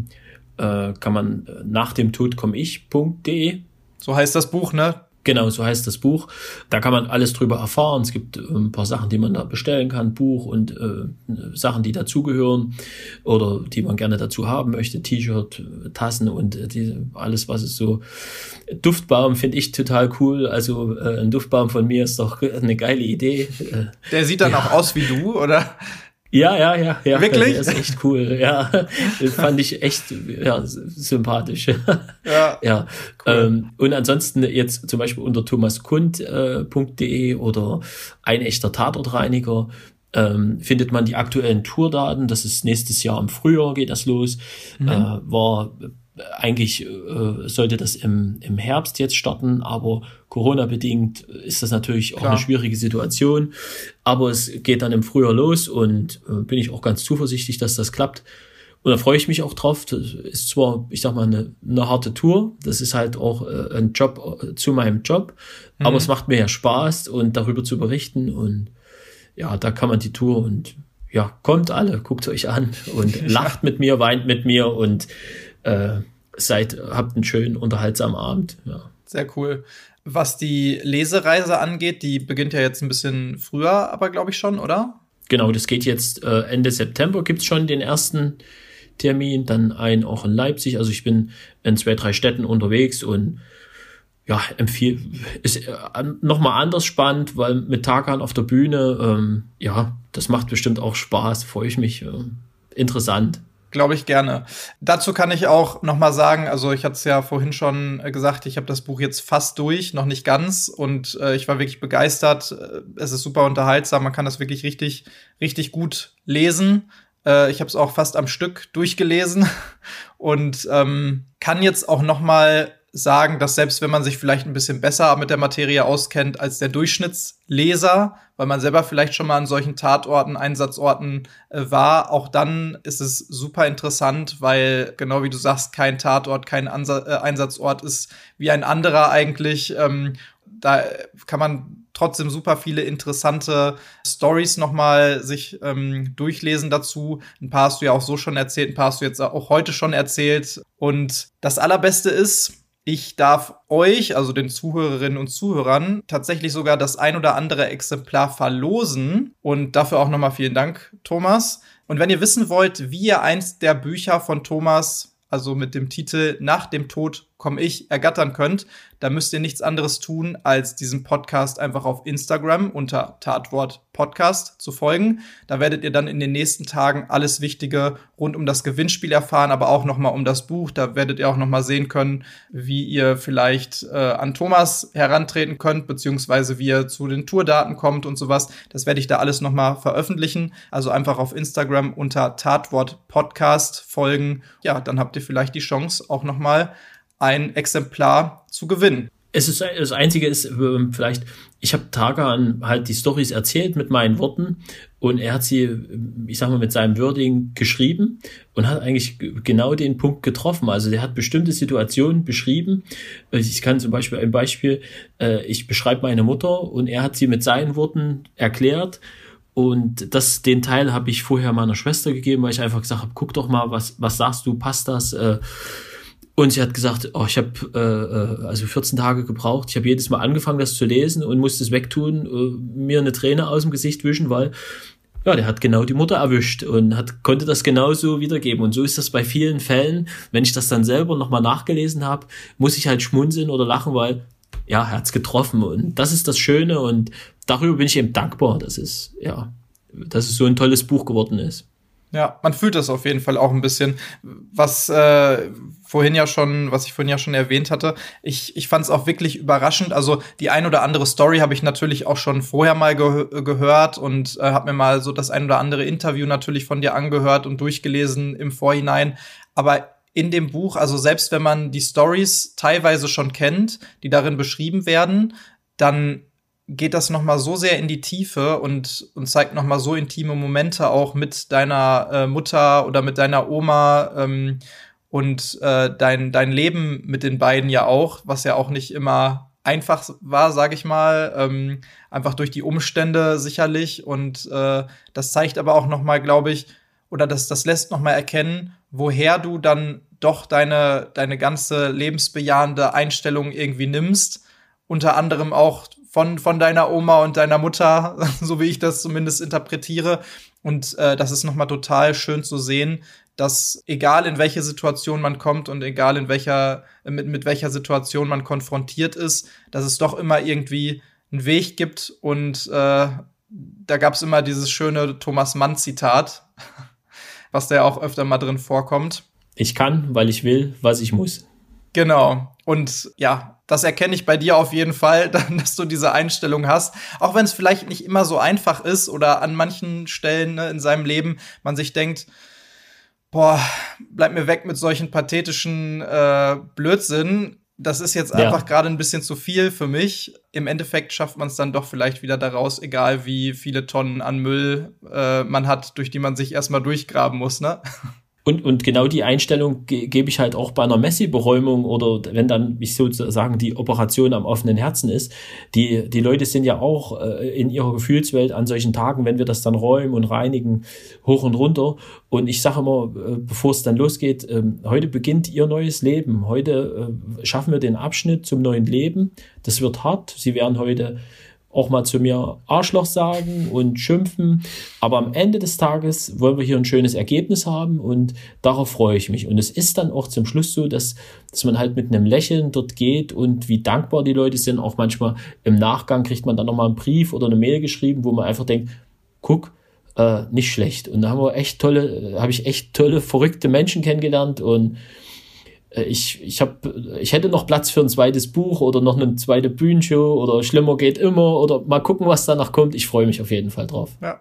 äh, kann man äh, nach dem Tod komme ich.de. So heißt das Buch, ne? Genau, so heißt das Buch. Da kann man alles drüber erfahren. Es gibt äh, ein paar Sachen, die man da bestellen kann, Buch und äh, Sachen, die dazugehören oder die man gerne dazu haben möchte, T-Shirt, Tassen und äh, die, alles, was es so. Duftbaum finde ich total cool. Also äh, ein Duftbaum von mir ist doch eine geile Idee. Der sieht dann ja. auch aus wie du, oder? Ja, ja, ja, ja. Wirklich? Das ist echt cool. Ja, das fand ich echt ja, sympathisch. Ja. ja. Cool. Ähm, und ansonsten jetzt zum Beispiel unter thomaskund.de äh, oder ein echter Tatortreiniger ähm, findet man die aktuellen Tourdaten. Das ist nächstes Jahr im Frühjahr geht das los. Mhm. Äh, war eigentlich äh, sollte das im, im Herbst jetzt starten, aber Corona-bedingt ist das natürlich Klar. auch eine schwierige Situation. Aber es geht dann im Frühjahr los und äh, bin ich auch ganz zuversichtlich, dass das klappt. Und da freue ich mich auch drauf. Das ist zwar, ich sag mal, eine, eine harte Tour. Das ist halt auch äh, ein Job äh, zu meinem Job. Mhm. Aber es macht mir ja Spaß und darüber zu berichten. Und ja, da kann man die Tour und ja, kommt alle, guckt euch an und lacht mit mir, weint mit mir und äh, seid, habt einen schönen, unterhaltsamen Abend. Ja. Sehr cool. Was die Lesereise angeht, die beginnt ja jetzt ein bisschen früher, aber glaube ich schon, oder? Genau, das geht jetzt äh, Ende September, gibt es schon den ersten Termin, dann einen auch in Leipzig. Also ich bin in zwei, drei Städten unterwegs und ja, empfehle, ist äh, nochmal anders spannend, weil mit Tagan auf der Bühne, ähm, ja, das macht bestimmt auch Spaß, freue ich mich. Äh, interessant. Glaube ich gerne. Dazu kann ich auch noch mal sagen, also ich hatte es ja vorhin schon äh, gesagt, ich habe das Buch jetzt fast durch, noch nicht ganz und äh, ich war wirklich begeistert. Äh, es ist super unterhaltsam, man kann das wirklich richtig richtig gut lesen. Äh, ich habe es auch fast am Stück durchgelesen und ähm, kann jetzt auch noch mal sagen, dass selbst wenn man sich vielleicht ein bisschen besser mit der Materie auskennt als der Durchschnittsleser, weil man selber vielleicht schon mal an solchen Tatorten, Einsatzorten äh, war, auch dann ist es super interessant, weil genau wie du sagst, kein Tatort, kein Ansa äh, Einsatzort ist wie ein anderer eigentlich. Ähm, da kann man trotzdem super viele interessante Stories nochmal sich ähm, durchlesen dazu. Ein paar hast du ja auch so schon erzählt, ein paar hast du jetzt auch heute schon erzählt. Und das Allerbeste ist, ich darf euch, also den Zuhörerinnen und Zuhörern, tatsächlich sogar das ein oder andere Exemplar verlosen. Und dafür auch nochmal vielen Dank, Thomas. Und wenn ihr wissen wollt, wie ihr eins der Bücher von Thomas, also mit dem Titel Nach dem Tod komme ich, ergattern könnt, da müsst ihr nichts anderes tun, als diesem Podcast einfach auf Instagram unter Tatwort Podcast zu folgen. Da werdet ihr dann in den nächsten Tagen alles Wichtige rund um das Gewinnspiel erfahren, aber auch noch mal um das Buch. Da werdet ihr auch noch mal sehen können, wie ihr vielleicht äh, an Thomas herantreten könnt, beziehungsweise wie ihr zu den Tourdaten kommt und sowas. Das werde ich da alles noch mal veröffentlichen. Also einfach auf Instagram unter Tatwort Podcast folgen. Ja, dann habt ihr vielleicht die Chance auch noch mal ein Exemplar zu gewinnen. Es ist das Einzige ist ähm, vielleicht, ich habe Tagan halt die Stories erzählt mit meinen Worten und er hat sie, ich sag mal, mit seinem Wording geschrieben und hat eigentlich genau den Punkt getroffen. Also der hat bestimmte Situationen beschrieben. Ich kann zum Beispiel ein Beispiel, äh, ich beschreibe meine Mutter und er hat sie mit seinen Worten erklärt. Und das, den Teil habe ich vorher meiner Schwester gegeben, weil ich einfach gesagt habe, guck doch mal, was, was sagst du, passt das? Äh, und sie hat gesagt, oh, ich habe äh, äh also 14 Tage gebraucht. Ich habe jedes Mal angefangen, das zu lesen und musste es wegtun, äh, mir eine Träne aus dem Gesicht wischen, weil ja, der hat genau die Mutter erwischt und hat, konnte das genauso wiedergeben. Und so ist das bei vielen Fällen. Wenn ich das dann selber nochmal nachgelesen habe, muss ich halt schmunzeln oder lachen, weil ja, er hat's getroffen. Und das ist das Schöne und darüber bin ich eben dankbar, dass es, ja, dass es so ein tolles Buch geworden ist. Ja, man fühlt das auf jeden Fall auch ein bisschen. Was äh, vorhin ja schon, was ich vorhin ja schon erwähnt hatte, ich, ich fand es auch wirklich überraschend. Also die ein oder andere Story habe ich natürlich auch schon vorher mal ge gehört und äh, habe mir mal so das ein oder andere Interview natürlich von dir angehört und durchgelesen im Vorhinein. Aber in dem Buch, also selbst wenn man die Stories teilweise schon kennt, die darin beschrieben werden, dann geht das noch mal so sehr in die Tiefe und, und zeigt noch mal so intime Momente auch mit deiner äh, Mutter oder mit deiner Oma ähm, und äh, dein, dein Leben mit den beiden ja auch, was ja auch nicht immer einfach war, sage ich mal, ähm, einfach durch die Umstände sicherlich und äh, das zeigt aber auch noch mal, glaube ich, oder das, das lässt noch mal erkennen, woher du dann doch deine, deine ganze lebensbejahende Einstellung irgendwie nimmst unter anderem auch von, von deiner Oma und deiner Mutter, so wie ich das zumindest interpretiere. Und äh, das ist nochmal total schön zu sehen, dass egal in welche Situation man kommt und egal in welcher, mit, mit welcher Situation man konfrontiert ist, dass es doch immer irgendwie einen Weg gibt. Und äh, da gab es immer dieses schöne Thomas Mann-Zitat, was da ja auch öfter mal drin vorkommt. Ich kann, weil ich will, was ich muss. Genau. Und ja, das erkenne ich bei dir auf jeden Fall, dass du diese Einstellung hast. Auch wenn es vielleicht nicht immer so einfach ist oder an manchen Stellen ne, in seinem Leben man sich denkt, boah, bleib mir weg mit solchen pathetischen äh, Blödsinn. Das ist jetzt einfach gerade ein bisschen zu viel für mich. Im Endeffekt schafft man es dann doch vielleicht wieder daraus, egal wie viele Tonnen an Müll äh, man hat, durch die man sich erstmal durchgraben muss, ne? Und, und genau die Einstellung ge gebe ich halt auch bei einer Messi-Beräumung oder wenn dann ich sozusagen die Operation am offenen Herzen ist. Die, die Leute sind ja auch äh, in ihrer Gefühlswelt an solchen Tagen, wenn wir das dann räumen und reinigen, hoch und runter. Und ich sage immer, äh, bevor es dann losgeht, äh, heute beginnt ihr neues Leben. Heute äh, schaffen wir den Abschnitt zum neuen Leben. Das wird hart. Sie werden heute auch mal zu mir Arschloch sagen und schimpfen. Aber am Ende des Tages wollen wir hier ein schönes Ergebnis haben und darauf freue ich mich. Und es ist dann auch zum Schluss so, dass, dass man halt mit einem Lächeln dort geht und wie dankbar die Leute sind. Auch manchmal im Nachgang kriegt man dann nochmal einen Brief oder eine Mail geschrieben, wo man einfach denkt, guck, äh, nicht schlecht. Und da haben wir echt tolle, habe ich echt tolle, verrückte Menschen kennengelernt und äh, ich, ich, hab, ich hätte noch Platz für ein zweites Buch oder noch eine zweite Bühnenshow oder Schlimmer geht immer oder mal gucken, was danach kommt. Ich freue mich auf jeden Fall drauf. Ja.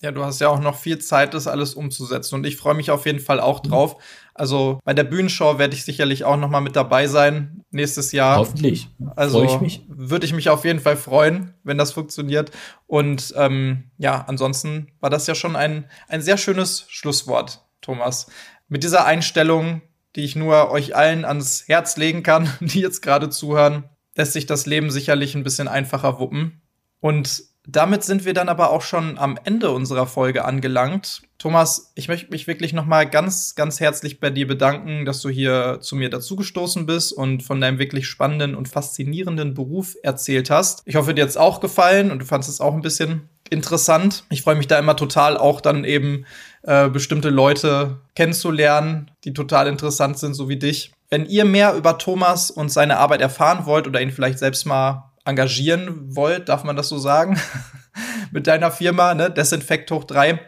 Ja, du hast ja auch noch viel Zeit, das alles umzusetzen und ich freue mich auf jeden Fall auch drauf. Also bei der Bühnenshow werde ich sicherlich auch noch mal mit dabei sein nächstes Jahr. Hoffentlich. Also würde ich mich auf jeden Fall freuen, wenn das funktioniert. Und ähm, ja, ansonsten war das ja schon ein, ein sehr schönes Schlusswort, Thomas. Mit dieser Einstellung die ich nur euch allen ans Herz legen kann, die jetzt gerade zuhören, lässt sich das Leben sicherlich ein bisschen einfacher wuppen. Und damit sind wir dann aber auch schon am Ende unserer Folge angelangt. Thomas, ich möchte mich wirklich noch mal ganz, ganz herzlich bei dir bedanken, dass du hier zu mir dazugestoßen bist und von deinem wirklich spannenden und faszinierenden Beruf erzählt hast. Ich hoffe, dir hat es auch gefallen und du fandest es auch ein bisschen interessant. Ich freue mich da immer total auch dann eben äh, bestimmte Leute kennenzulernen, die total interessant sind, so wie dich. Wenn ihr mehr über Thomas und seine Arbeit erfahren wollt oder ihn vielleicht selbst mal engagieren wollt, darf man das so sagen, mit deiner Firma, ne, Desinfekt hoch 3,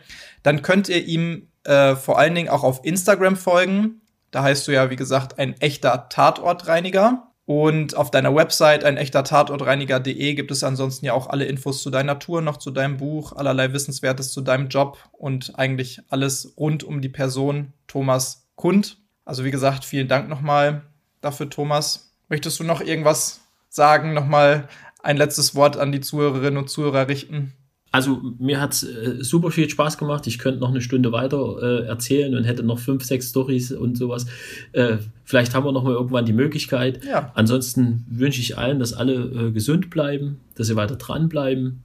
dann könnt ihr ihm äh, vor allen Dingen auch auf Instagram folgen. Da heißt du ja, wie gesagt, ein echter Tatortreiniger. Und auf deiner Website ein echter Tatortreiniger.de gibt es ansonsten ja auch alle Infos zu deiner Tour, noch zu deinem Buch, allerlei Wissenswertes zu deinem Job und eigentlich alles rund um die Person Thomas Kund. Also wie gesagt, vielen Dank nochmal dafür, Thomas. Möchtest du noch irgendwas sagen, nochmal ein letztes Wort an die Zuhörerinnen und Zuhörer richten? Also mir hat's äh, super viel Spaß gemacht. Ich könnte noch eine Stunde weiter äh, erzählen und hätte noch fünf, sechs Stories und sowas. Äh, vielleicht haben wir noch mal irgendwann die Möglichkeit. Ja. Ansonsten wünsche ich allen, dass alle äh, gesund bleiben, dass sie weiter dranbleiben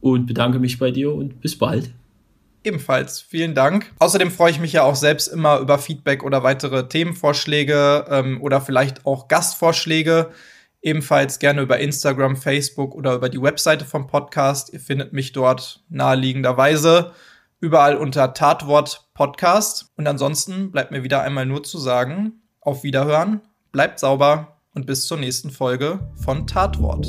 und bedanke mich bei dir und bis bald. Ebenfalls, vielen Dank. Außerdem freue ich mich ja auch selbst immer über Feedback oder weitere Themenvorschläge ähm, oder vielleicht auch Gastvorschläge. Ebenfalls gerne über Instagram, Facebook oder über die Webseite vom Podcast. Ihr findet mich dort naheliegenderweise überall unter Tatwort Podcast. Und ansonsten bleibt mir wieder einmal nur zu sagen, auf Wiederhören, bleibt sauber und bis zur nächsten Folge von Tatwort.